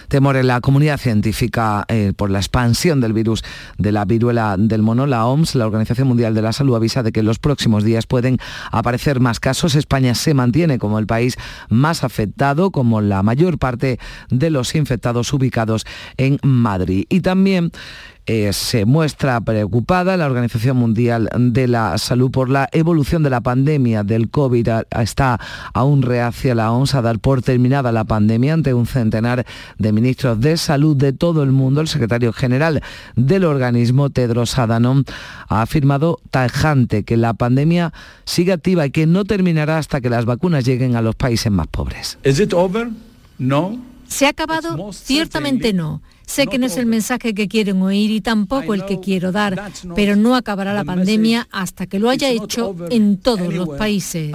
Temor en la comunidad científica eh, por la expansión del virus de la viruela del mono. La OMS, la Organización Mundial de la Salud, avisa de que en los próximos días pueden aparecer más casos. España se mantiene como el país más afectado, como la mayor parte de los infectados ubicados en Madrid. Y también eh, se muestra preocupada la Organización Mundial de la Salud por la evolución de la pandemia del COVID. Está aún reacia la OMS a dar por terminada la pandemia ante un centenar de ministros de salud de todo el mundo. El secretario general del organismo, Tedros Adhanom, ha afirmado tajante que la pandemia sigue activa y que no terminará hasta que las vacunas lleguen a los países más pobres. No. ¿Se ha acabado? Ciertamente no. Sé que no es el mensaje que quieren oír y tampoco el que quiero dar, pero no acabará la pandemia hasta que lo haya hecho en todos los países.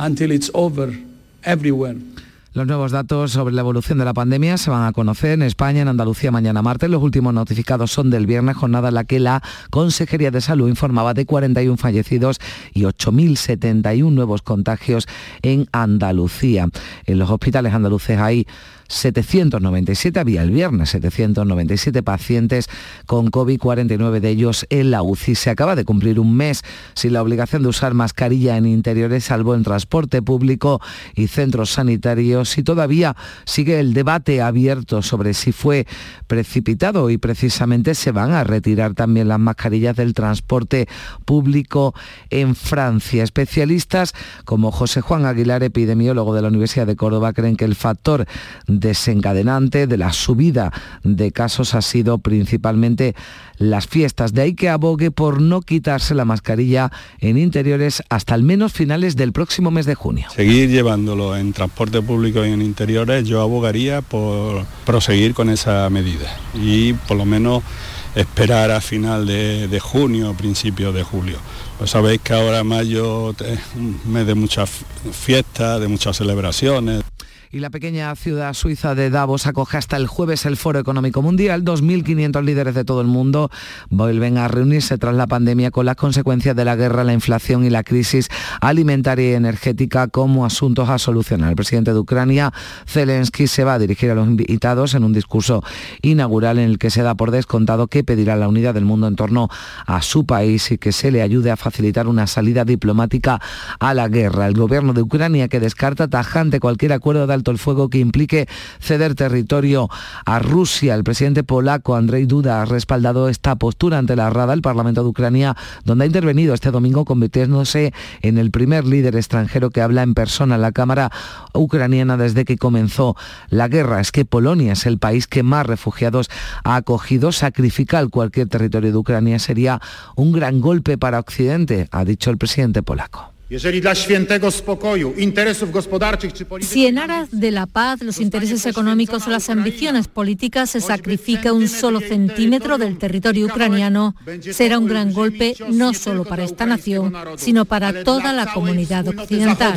Los nuevos datos sobre la evolución de la pandemia se van a conocer en España, en Andalucía, mañana martes. Los últimos notificados son del viernes, jornada en la que la Consejería de Salud informaba de 41 fallecidos y 8.071 nuevos contagios en Andalucía. En los hospitales andaluces hay 797, había el viernes 797 pacientes con COVID, 49 de ellos en la UCI. Se acaba de cumplir un mes sin la obligación de usar mascarilla en interiores, salvo en transporte público y centros sanitarios. Y todavía sigue el debate abierto sobre si fue precipitado y precisamente se van a retirar también las mascarillas del transporte público en Francia. Especialistas como José Juan Aguilar, epidemiólogo de la Universidad de Córdoba, creen que el factor desencadenante de la subida de casos ha sido principalmente las fiestas. De ahí que abogue por no quitarse la mascarilla en interiores hasta al menos finales del próximo mes de junio. Seguir llevándolo en transporte público y en interiores, yo abogaría por proseguir con esa medida y por lo menos esperar a final de, junio, principio de julio. Pues sabéis que ahora mayo es un mes de muchas fiestas, de muchas celebraciones y la pequeña ciudad suiza de Davos acoge hasta el jueves el Foro Económico Mundial. 2.500 líderes de todo el mundo vuelven a reunirse tras la pandemia con las consecuencias de la guerra, la inflación y la crisis alimentaria y energética como asuntos a solucionar. El presidente de Ucrania, Zelensky, se va a dirigir a los invitados en un discurso inaugural en el que se da por descontado que pedirá la unidad del mundo en torno a su país y que se le ayude a facilitar una salida diplomática a la guerra. El gobierno de Ucrania que descarta tajante cualquier acuerdo de el fuego que implique ceder territorio a Rusia. El presidente polaco Andrzej Duda ha respaldado esta postura ante la Rada, el Parlamento de Ucrania, donde ha intervenido este domingo convirtiéndose en el primer líder extranjero que habla en persona en la Cámara ucraniana desde que comenzó la guerra. Es que Polonia es el país que más refugiados ha acogido. Sacrificar cualquier territorio de Ucrania sería un gran golpe para Occidente, ha dicho el presidente polaco. Si en aras de la paz, los intereses económicos o las ambiciones políticas se sacrifica un solo centímetro del territorio ucraniano, será un gran golpe no solo para esta nación, sino para toda la comunidad occidental.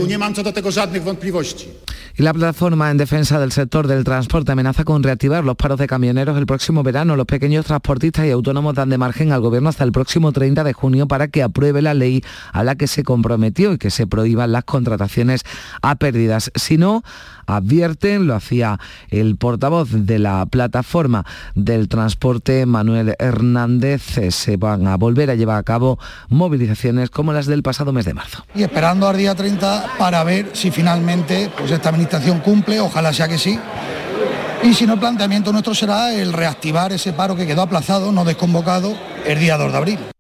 Y la plataforma en defensa del sector del transporte amenaza con reactivar los paros de camioneros el próximo verano. Los pequeños transportistas y autónomos dan de margen al gobierno hasta el próximo 30 de junio para que apruebe la ley a la que se comprometió y que se prohíban las contrataciones a pérdidas. Si no, advierten, lo hacía el portavoz de la plataforma del transporte, Manuel Hernández, eh, se van a volver a llevar a cabo movilizaciones como las del pasado mes de marzo. Y esperando al día 30 para ver si finalmente pues, esta administración cumple, ojalá sea que sí. Y si no, el planteamiento nuestro será el reactivar ese paro que quedó aplazado, no desconvocado, el día 2 de abril.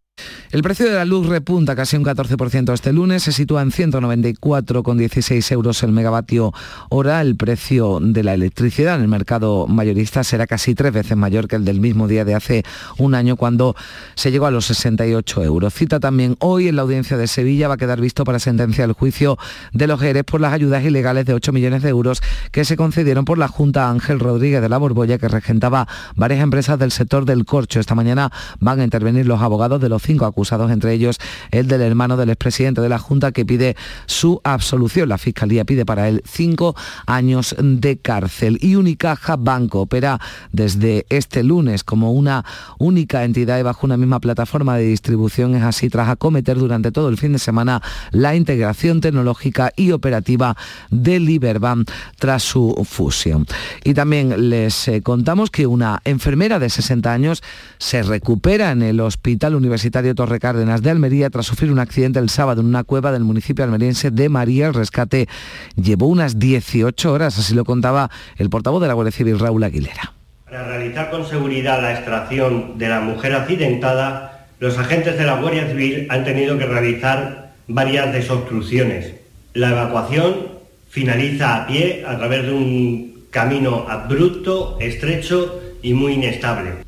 El precio de la luz repunta casi un 14% este lunes, se sitúa en 194,16 euros el megavatio hora. El precio de la electricidad en el mercado mayorista será casi tres veces mayor que el del mismo día de hace un año cuando se llegó a los 68 euros. Cita también hoy en la audiencia de Sevilla va a quedar visto para sentenciar el juicio de los Jerez por las ayudas ilegales de 8 millones de euros que se concedieron por la Junta Ángel Rodríguez de la Borbolla que regentaba varias empresas del sector del corcho. Esta mañana van a intervenir los abogados de los cinco acusados entre ellos el del hermano del expresidente de la Junta que pide su absolución. La Fiscalía pide para él cinco años de cárcel. Y Unicaja Banco opera desde este lunes como una única entidad y bajo una misma plataforma de distribución. Es así tras acometer durante todo el fin de semana la integración tecnológica y operativa de Liberbank tras su fusión. Y también les eh, contamos que una enfermera de 60 años se recupera en el Hospital Universitario Torre Cárdenas de Almería tras sufrir un accidente el sábado en una cueva del municipio almeriense de María. El rescate llevó unas 18 horas, así lo contaba el portavoz de la Guardia Civil, Raúl Aguilera. Para realizar con seguridad la extracción de la mujer accidentada, los agentes de la Guardia Civil han tenido que realizar varias desobstrucciones. La evacuación finaliza a pie a través de un camino abrupto, estrecho y muy inestable.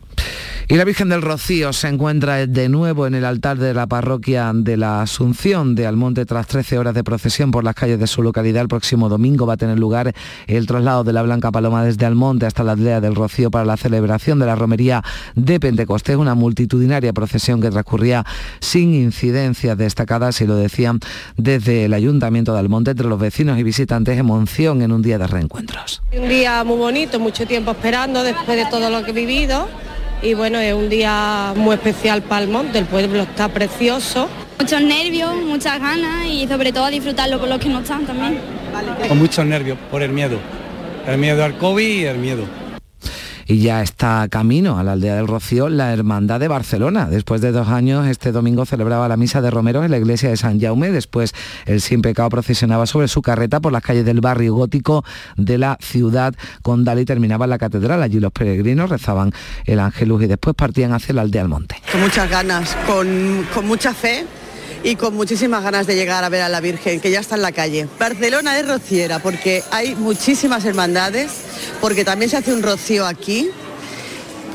Y la Virgen del Rocío se encuentra de nuevo en el altar de la parroquia de la Asunción de Almonte tras 13 horas de procesión por las calles de su localidad. El próximo domingo va a tener lugar el traslado de la Blanca Paloma desde Almonte hasta la aldea del Rocío para la celebración de la romería de Pentecostés, una multitudinaria procesión que transcurría sin incidencias destacadas, y lo decían desde el Ayuntamiento de Almonte, entre los vecinos y visitantes, emoción en un día de reencuentros. Un día muy bonito, mucho tiempo esperando después de todo lo que he vivido y bueno, es un día muy especial para el monte, el pueblo está precioso. Muchos nervios, muchas ganas y sobre todo a disfrutarlo con los que no están también. Con muchos nervios por el miedo, el miedo al COVID y el miedo y ya está camino a la aldea del Rocío la Hermandad de Barcelona. Después de dos años, este domingo celebraba la misa de Romero en la iglesia de San Jaume. Después, el sin pecado procesionaba sobre su carreta por las calles del barrio gótico de la ciudad condal y terminaba en la catedral. Allí los peregrinos rezaban el Ángelus y después partían hacia la aldea del monte. Con muchas ganas, con, con mucha fe y con muchísimas ganas de llegar a ver a la Virgen, que ya está en la calle. Barcelona es rociera porque hay muchísimas hermandades, porque también se hace un rocío aquí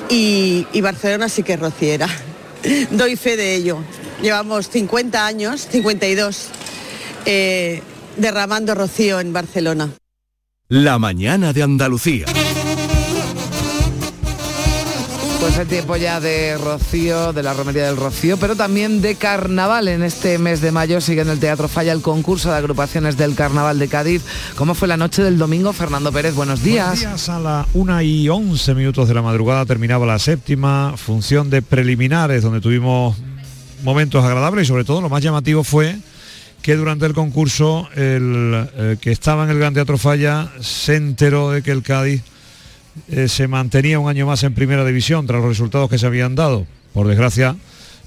y, Barcelona sí que es rociera. Doy fe de ello. Llevamos 50 años, 52, eh, derramando rocío en Barcelona. La mañana de Andalucía. Pues el tiempo ya de Rocío, de la Romería del Rocío, pero también de Carnaval. En este mes de mayo sigue en el Teatro Falla el concurso de agrupaciones del Carnaval de Cádiz. ¿Cómo fue la noche del domingo? Fernando Pérez, buenos días. Buenos días, a las 1 y 11 minutos de la madrugada terminaba la séptima función de preliminares, donde tuvimos momentos agradables y sobre todo lo más llamativo fue que durante el concurso el eh, que estaba en el Gran Teatro Falla se enteró de que el Cádiz eh, se mantenía un año más en primera división tras los resultados que se habían dado. Por desgracia,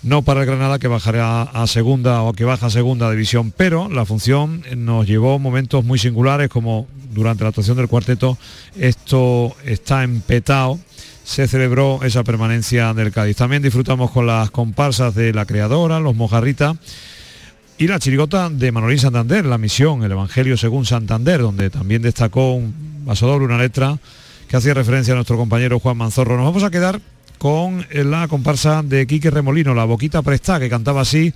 no para el Granada que bajará a segunda o que baja a segunda división, pero la función nos llevó momentos muy singulares como durante la actuación del cuarteto esto está empetado se celebró esa permanencia del Cádiz. También disfrutamos con las comparsas de la creadora, los mojarritas y la chirigota de Manolín Santander, la misión, el Evangelio según Santander, donde también destacó un vaso una letra que hacía referencia a nuestro compañero Juan Manzorro. Nos vamos a quedar con la comparsa de Quique Remolino, la Boquita Presta, que cantaba así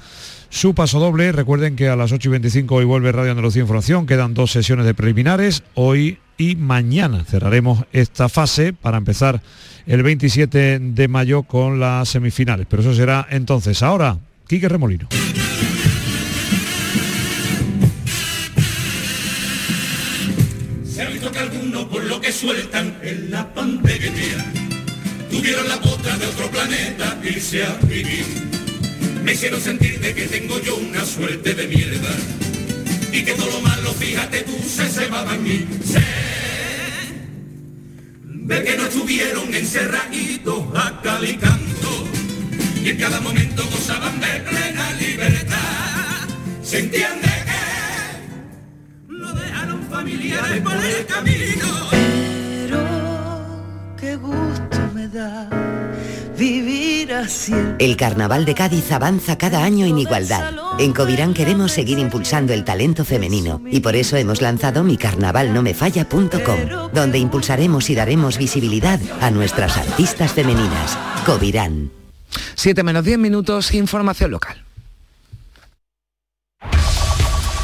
su paso doble. Recuerden que a las 8 y 25 hoy vuelve Radio Andalucía Información. Quedan dos sesiones de preliminares, hoy y mañana. Cerraremos esta fase para empezar el 27 de mayo con las semifinales. Pero eso será entonces. Ahora, Quique Remolino. En la panteguería tuvieron la bota de otro planeta irse a vivir. Me hicieron sentir de que tengo yo una suerte de mierda y que todo lo malo, fíjate tú, se cebaba en mí de que no estuvieron encerraditos a cal y canto y en cada momento gozaban de plena libertad. Se entiende que lo dejaron familiares por el camino. Qué gusto me da vivir así. El Carnaval de Cádiz avanza cada año en igualdad. En Covirán queremos seguir impulsando el talento femenino y por eso hemos lanzado micarnavalnomefalla.com, donde impulsaremos y daremos visibilidad a nuestras artistas femeninas. Covirán. 7 menos 10 minutos, información local.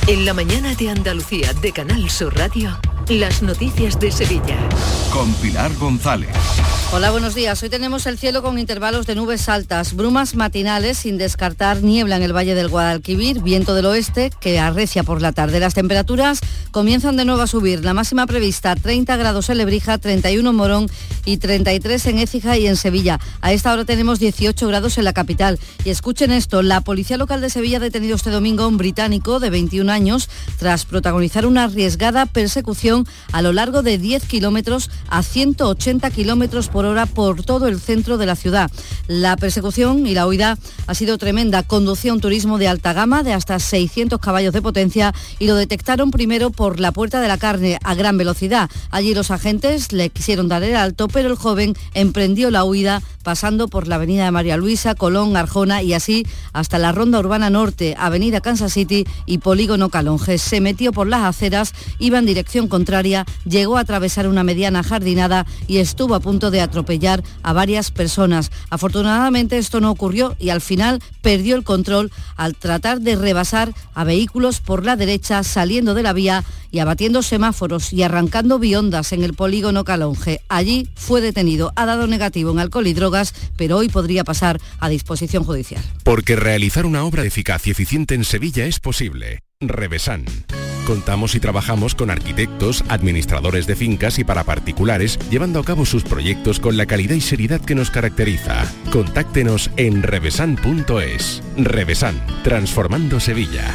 En la mañana de Andalucía de Canal Sur Radio, las noticias de Sevilla. Con Pilar González. Hola, buenos días. Hoy tenemos el cielo con intervalos de nubes altas, brumas matinales sin descartar niebla en el Valle del Guadalquivir, viento del oeste que arrecia por la tarde. Las temperaturas comienzan de nuevo a subir. La máxima prevista 30 grados en Lebrija, 31 en Morón y 33 en Écija y en Sevilla. A esta hora tenemos 18 grados en la capital. Y escuchen esto, la Policía Local de Sevilla ha detenido este domingo a un británico de 21 años tras protagonizar una arriesgada persecución a lo largo de 10 kilómetros a 180 kilómetros por hora por todo el centro de la ciudad. La persecución y la huida ha sido tremenda. Conducía un turismo de alta gama de hasta 600 caballos de potencia y lo detectaron primero por la puerta de la carne a gran velocidad. Allí los agentes le quisieron dar el alto, pero el joven emprendió la huida pasando por la avenida de María Luisa, Colón, Arjona y así hasta la Ronda Urbana Norte, Avenida Kansas City y Polígono Calonges. Se metió por las aceras, iba en dirección contraria, llegó a atravesar una mediana jardinada y estuvo a punto de atropellar a varias personas. Afortunadamente esto no ocurrió y al final perdió el control al tratar de rebasar a vehículos por la derecha saliendo de la vía y abatiendo semáforos y arrancando biondas en el polígono Calonge. Allí fue detenido, ha dado negativo en alcohol y drogas, pero hoy podría pasar a disposición judicial. Porque realizar una obra eficaz y eficiente en Sevilla es posible. Revesan. Contamos y trabajamos con arquitectos, administradores de fincas y para particulares, llevando a cabo sus proyectos con la calidad y seriedad que nos caracteriza. Contáctenos en revesan.es. Revesan, transformando Sevilla.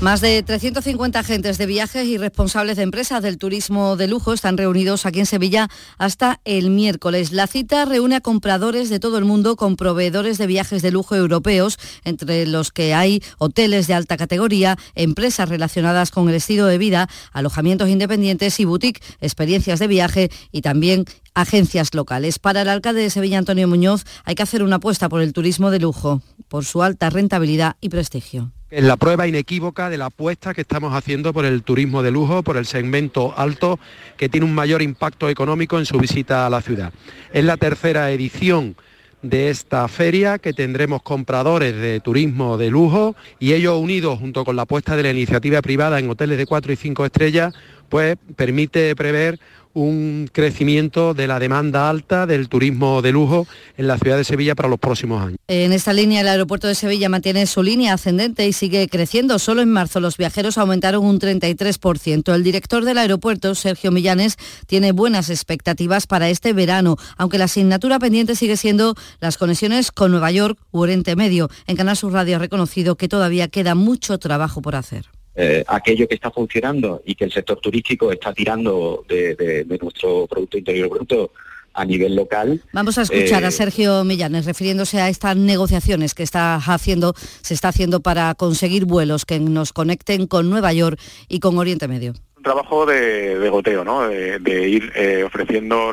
Más de 350 agentes de viajes y responsables de empresas del turismo de lujo están reunidos aquí en Sevilla hasta el miércoles. La cita reúne a compradores de todo el mundo con proveedores de viajes de lujo europeos, entre los que hay hoteles de alta categoría, empresas relacionadas con el estilo de vida, alojamientos independientes y boutique, experiencias de viaje y también agencias locales. Para el alcalde de Sevilla, Antonio Muñoz, hay que hacer una apuesta por el turismo de lujo, por su alta rentabilidad y prestigio. Es la prueba inequívoca de la apuesta que estamos haciendo por el turismo de lujo, por el segmento alto, que tiene un mayor impacto económico en su visita a la ciudad. Es la tercera edición de esta feria que tendremos compradores de turismo de lujo y ellos unidos junto con la apuesta de la iniciativa privada en hoteles de 4 y 5 estrellas, pues permite prever un crecimiento de la demanda alta del turismo de lujo en la ciudad de Sevilla para los próximos años. En esta línea, el aeropuerto de Sevilla mantiene su línea ascendente y sigue creciendo. Solo en marzo los viajeros aumentaron un 33%. El director del aeropuerto, Sergio Millanes, tiene buenas expectativas para este verano, aunque la asignatura pendiente sigue siendo las conexiones con Nueva York u Oriente Medio. En Canal Sur Radio ha reconocido que todavía queda mucho trabajo por hacer. Eh, aquello que está funcionando y que el sector turístico está tirando de, nuestro Producto Interior Bruto a nivel local. Vamos a escuchar a eh, Sergio Millanes refiriéndose a estas negociaciones que está haciendo, se está haciendo para conseguir vuelos que nos conecten con Nueva York y con Oriente Medio. Un trabajo de, goteo, ¿no? de, ir eh, ofreciendo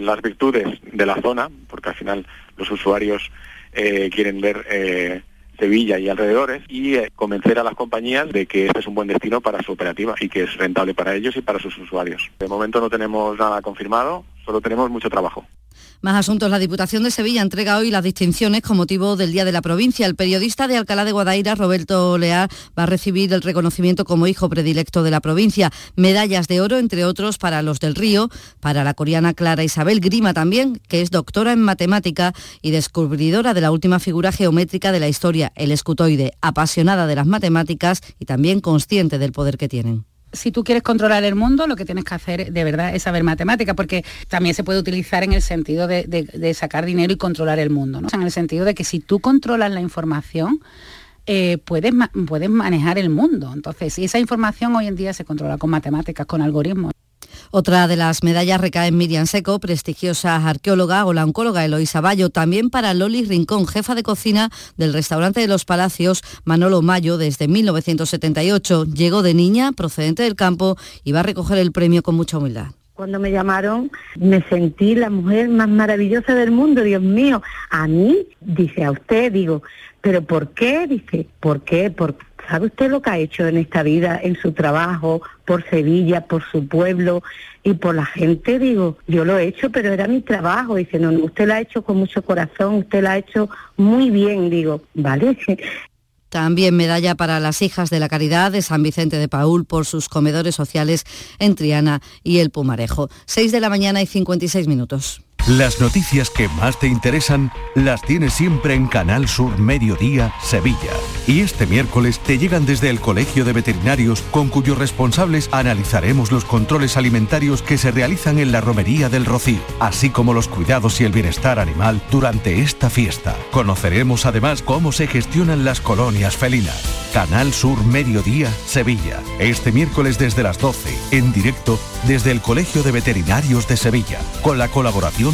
las virtudes de la zona, porque al final los usuarios quieren ver Sevilla y alrededores y eh, convencer a las compañías de que este es un buen destino para su operativa y que es rentable para ellos y para sus usuarios. De momento no tenemos nada confirmado, solo tenemos mucho trabajo. Más asuntos. La Diputación de Sevilla entrega hoy las distinciones con motivo del Día de la Provincia. El periodista de Alcalá de Guadaira, Roberto Leal, va a recibir el reconocimiento como hijo predilecto de la provincia. Medallas de oro, entre otros, para los del Río, para la coreana Clara Isabel Grima también, que es doctora en matemática y descubridora de la última figura geométrica de la historia, el escutoide, apasionada de las matemáticas y también consciente del poder que tienen si tú quieres controlar el mundo, lo que tienes que hacer de verdad es saber matemática, porque también se puede utilizar en el sentido de, sacar dinero y controlar el mundo, ¿no? en el sentido de que si tú controlas la información, eh, puedes, puedes manejar el mundo. Entonces, si esa información hoy en día se controla con matemáticas, con algoritmos. Otra de las medallas recae en Miriam Seco, prestigiosa arqueóloga o la oncóloga Eloisa Bayo, también para Loli Rincón, jefa de cocina del restaurante de los Palacios Manolo Mayo desde 1978. Llegó de niña, procedente del campo, y va a recoger el premio con mucha humildad. Cuando me llamaron me sentí la mujer más maravillosa del mundo, Dios mío. A mí, dice a usted, digo, ¿pero por qué? Dice, ¿por qué? Por, ¿Sabe usted lo que ha hecho en esta vida, en su trabajo, por Sevilla, por su pueblo y por la gente? Digo, yo lo he hecho, pero era mi trabajo. Dice, no, usted lo ha hecho con mucho corazón, usted lo ha hecho muy bien. Digo, vale. También medalla para las hijas de la caridad de San Vicente de Paul por sus comedores sociales en Triana y el Pumarejo. 6 de la mañana y 56 minutos. Las noticias que más te interesan las tienes siempre en Canal Sur Mediodía, Sevilla. Y este miércoles te llegan desde el Colegio de Veterinarios, con cuyos responsables analizaremos los controles alimentarios que se realizan en la Romería del Rocío, así como los cuidados y el bienestar animal durante esta fiesta. Conoceremos además cómo se gestionan las colonias felinas. Canal Sur Mediodía, Sevilla. Este miércoles desde las 12, en directo desde el Colegio de Veterinarios de Sevilla, con la colaboración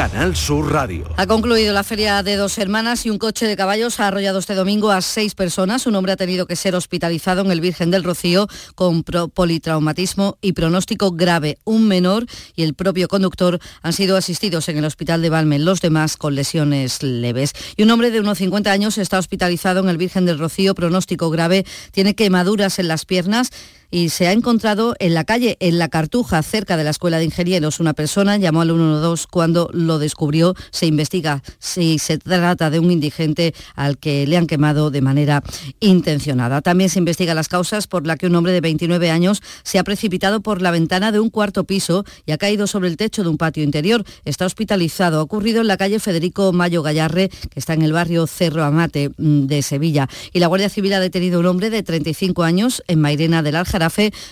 Canal Sur Radio. Ha concluido la feria de dos hermanas y un coche de caballos ha arrollado este domingo a seis personas. Un hombre ha tenido que ser hospitalizado en el Virgen del Rocío con politraumatismo y pronóstico grave. Un menor y el propio conductor han sido asistidos en el hospital de Valme, los demás con lesiones leves. Y un hombre de unos 50 años está hospitalizado en el Virgen del Rocío, pronóstico grave, tiene quemaduras en las piernas y se ha encontrado en la calle, en la Cartuja, cerca de la Escuela de Ingenieros. Una persona llamó al 112 cuando lo descubrió. Se investiga si se trata de un indigente al que le han quemado de manera intencionada. También se investiga las causas por las que un hombre de 29 años se ha precipitado por la ventana de un cuarto piso y ha caído sobre el techo de un patio interior. Está hospitalizado. Ha ocurrido en la calle Federico Mayo Gallarre, que está en el barrio Cerro Amate mm, de Sevilla. Y la Guardia Civil ha detenido a un hombre de 35 años en Mairena del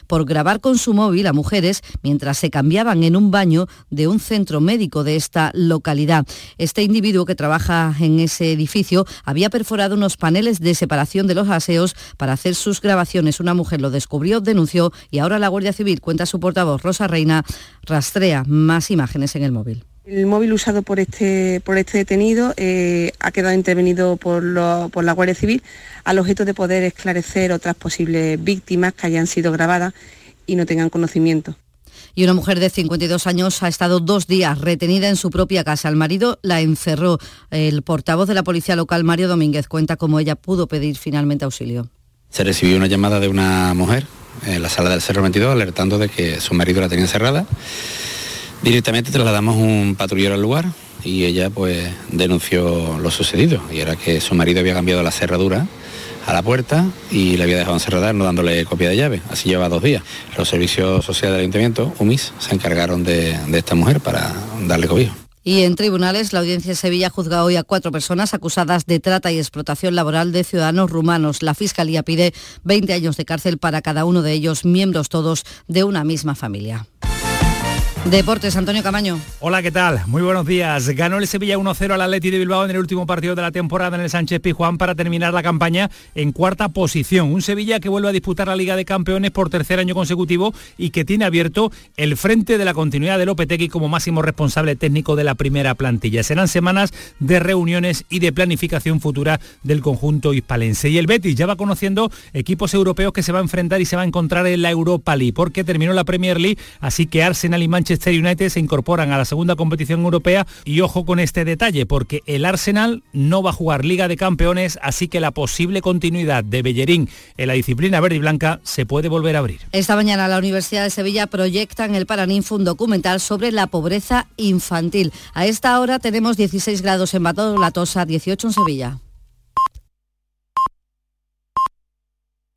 Por grabar con su móvil a mujeres mientras se cambiaban en un baño de un centro médico de esta localidad. Este individuo que trabaja en ese edificio había perforado unos paneles de separación de los aseos para hacer sus grabaciones. Una mujer lo descubrió, denunció y ahora la Guardia Civil, cuenta su portavoz Rosa Reina, rastrea más imágenes en el móvil. El móvil usado por este, por este detenido eh, ha quedado intervenido por, por la Guardia Civil al objeto de poder esclarecer otras posibles víctimas que hayan sido grabadas y no tengan conocimiento. Y una mujer de 52 años ha estado dos días retenida en su propia casa. El marido la encerró. El portavoz de la policía local, Mario Domínguez, cuenta cómo ella pudo pedir finalmente auxilio. Se recibió una llamada de una mujer en la sala del Cerro 22 alertando de que su marido la tenía encerrada. Directamente trasladamos un patrullero al lugar y ella pues denunció lo sucedido y era que su marido había cambiado la cerradura a la puerta y le había dejado encerrada no dándole copia de llave. Así lleva dos días. Los servicios sociales del ayuntamiento, UMIS, se encargaron de, de esta mujer para darle cobijo. Y en tribunales, la audiencia de Sevilla juzga hoy a cuatro personas acusadas de trata y explotación laboral de ciudadanos rumanos. La Fiscalía pide 20 años de cárcel para cada uno de ellos, miembros todos de una misma familia. Deportes, Antonio Camaño. Hola, ¿qué tal? Muy buenos días. Ganó el Sevilla 1-0 al Atleti de Bilbao en el último partido de la temporada en el Sánchez Pizjuán para terminar la campaña en cuarta posición. Un Sevilla que vuelve a disputar la Liga de Campeones por tercer año consecutivo y que tiene abierto el frente de la continuidad de Lopetegui como máximo responsable técnico de la primera plantilla. Serán semanas de reuniones y de planificación futura del conjunto hispalense. Y el Betis ya va conociendo equipos europeos que se va a enfrentar y se va a encontrar en la Europa League porque terminó la Premier League, así que Arsenal y Manchester Manchester United se incorporan a la segunda competición europea y ojo con este detalle porque el Arsenal no va a jugar Liga de Campeones, así que la posible continuidad de Bellerín en la disciplina verde y blanca se puede volver a abrir. Esta mañana la Universidad de Sevilla proyecta en el Paraninfo un documental sobre la pobreza infantil. A esta hora tenemos 16 grados en Bato, La Tosa, 18 en Sevilla.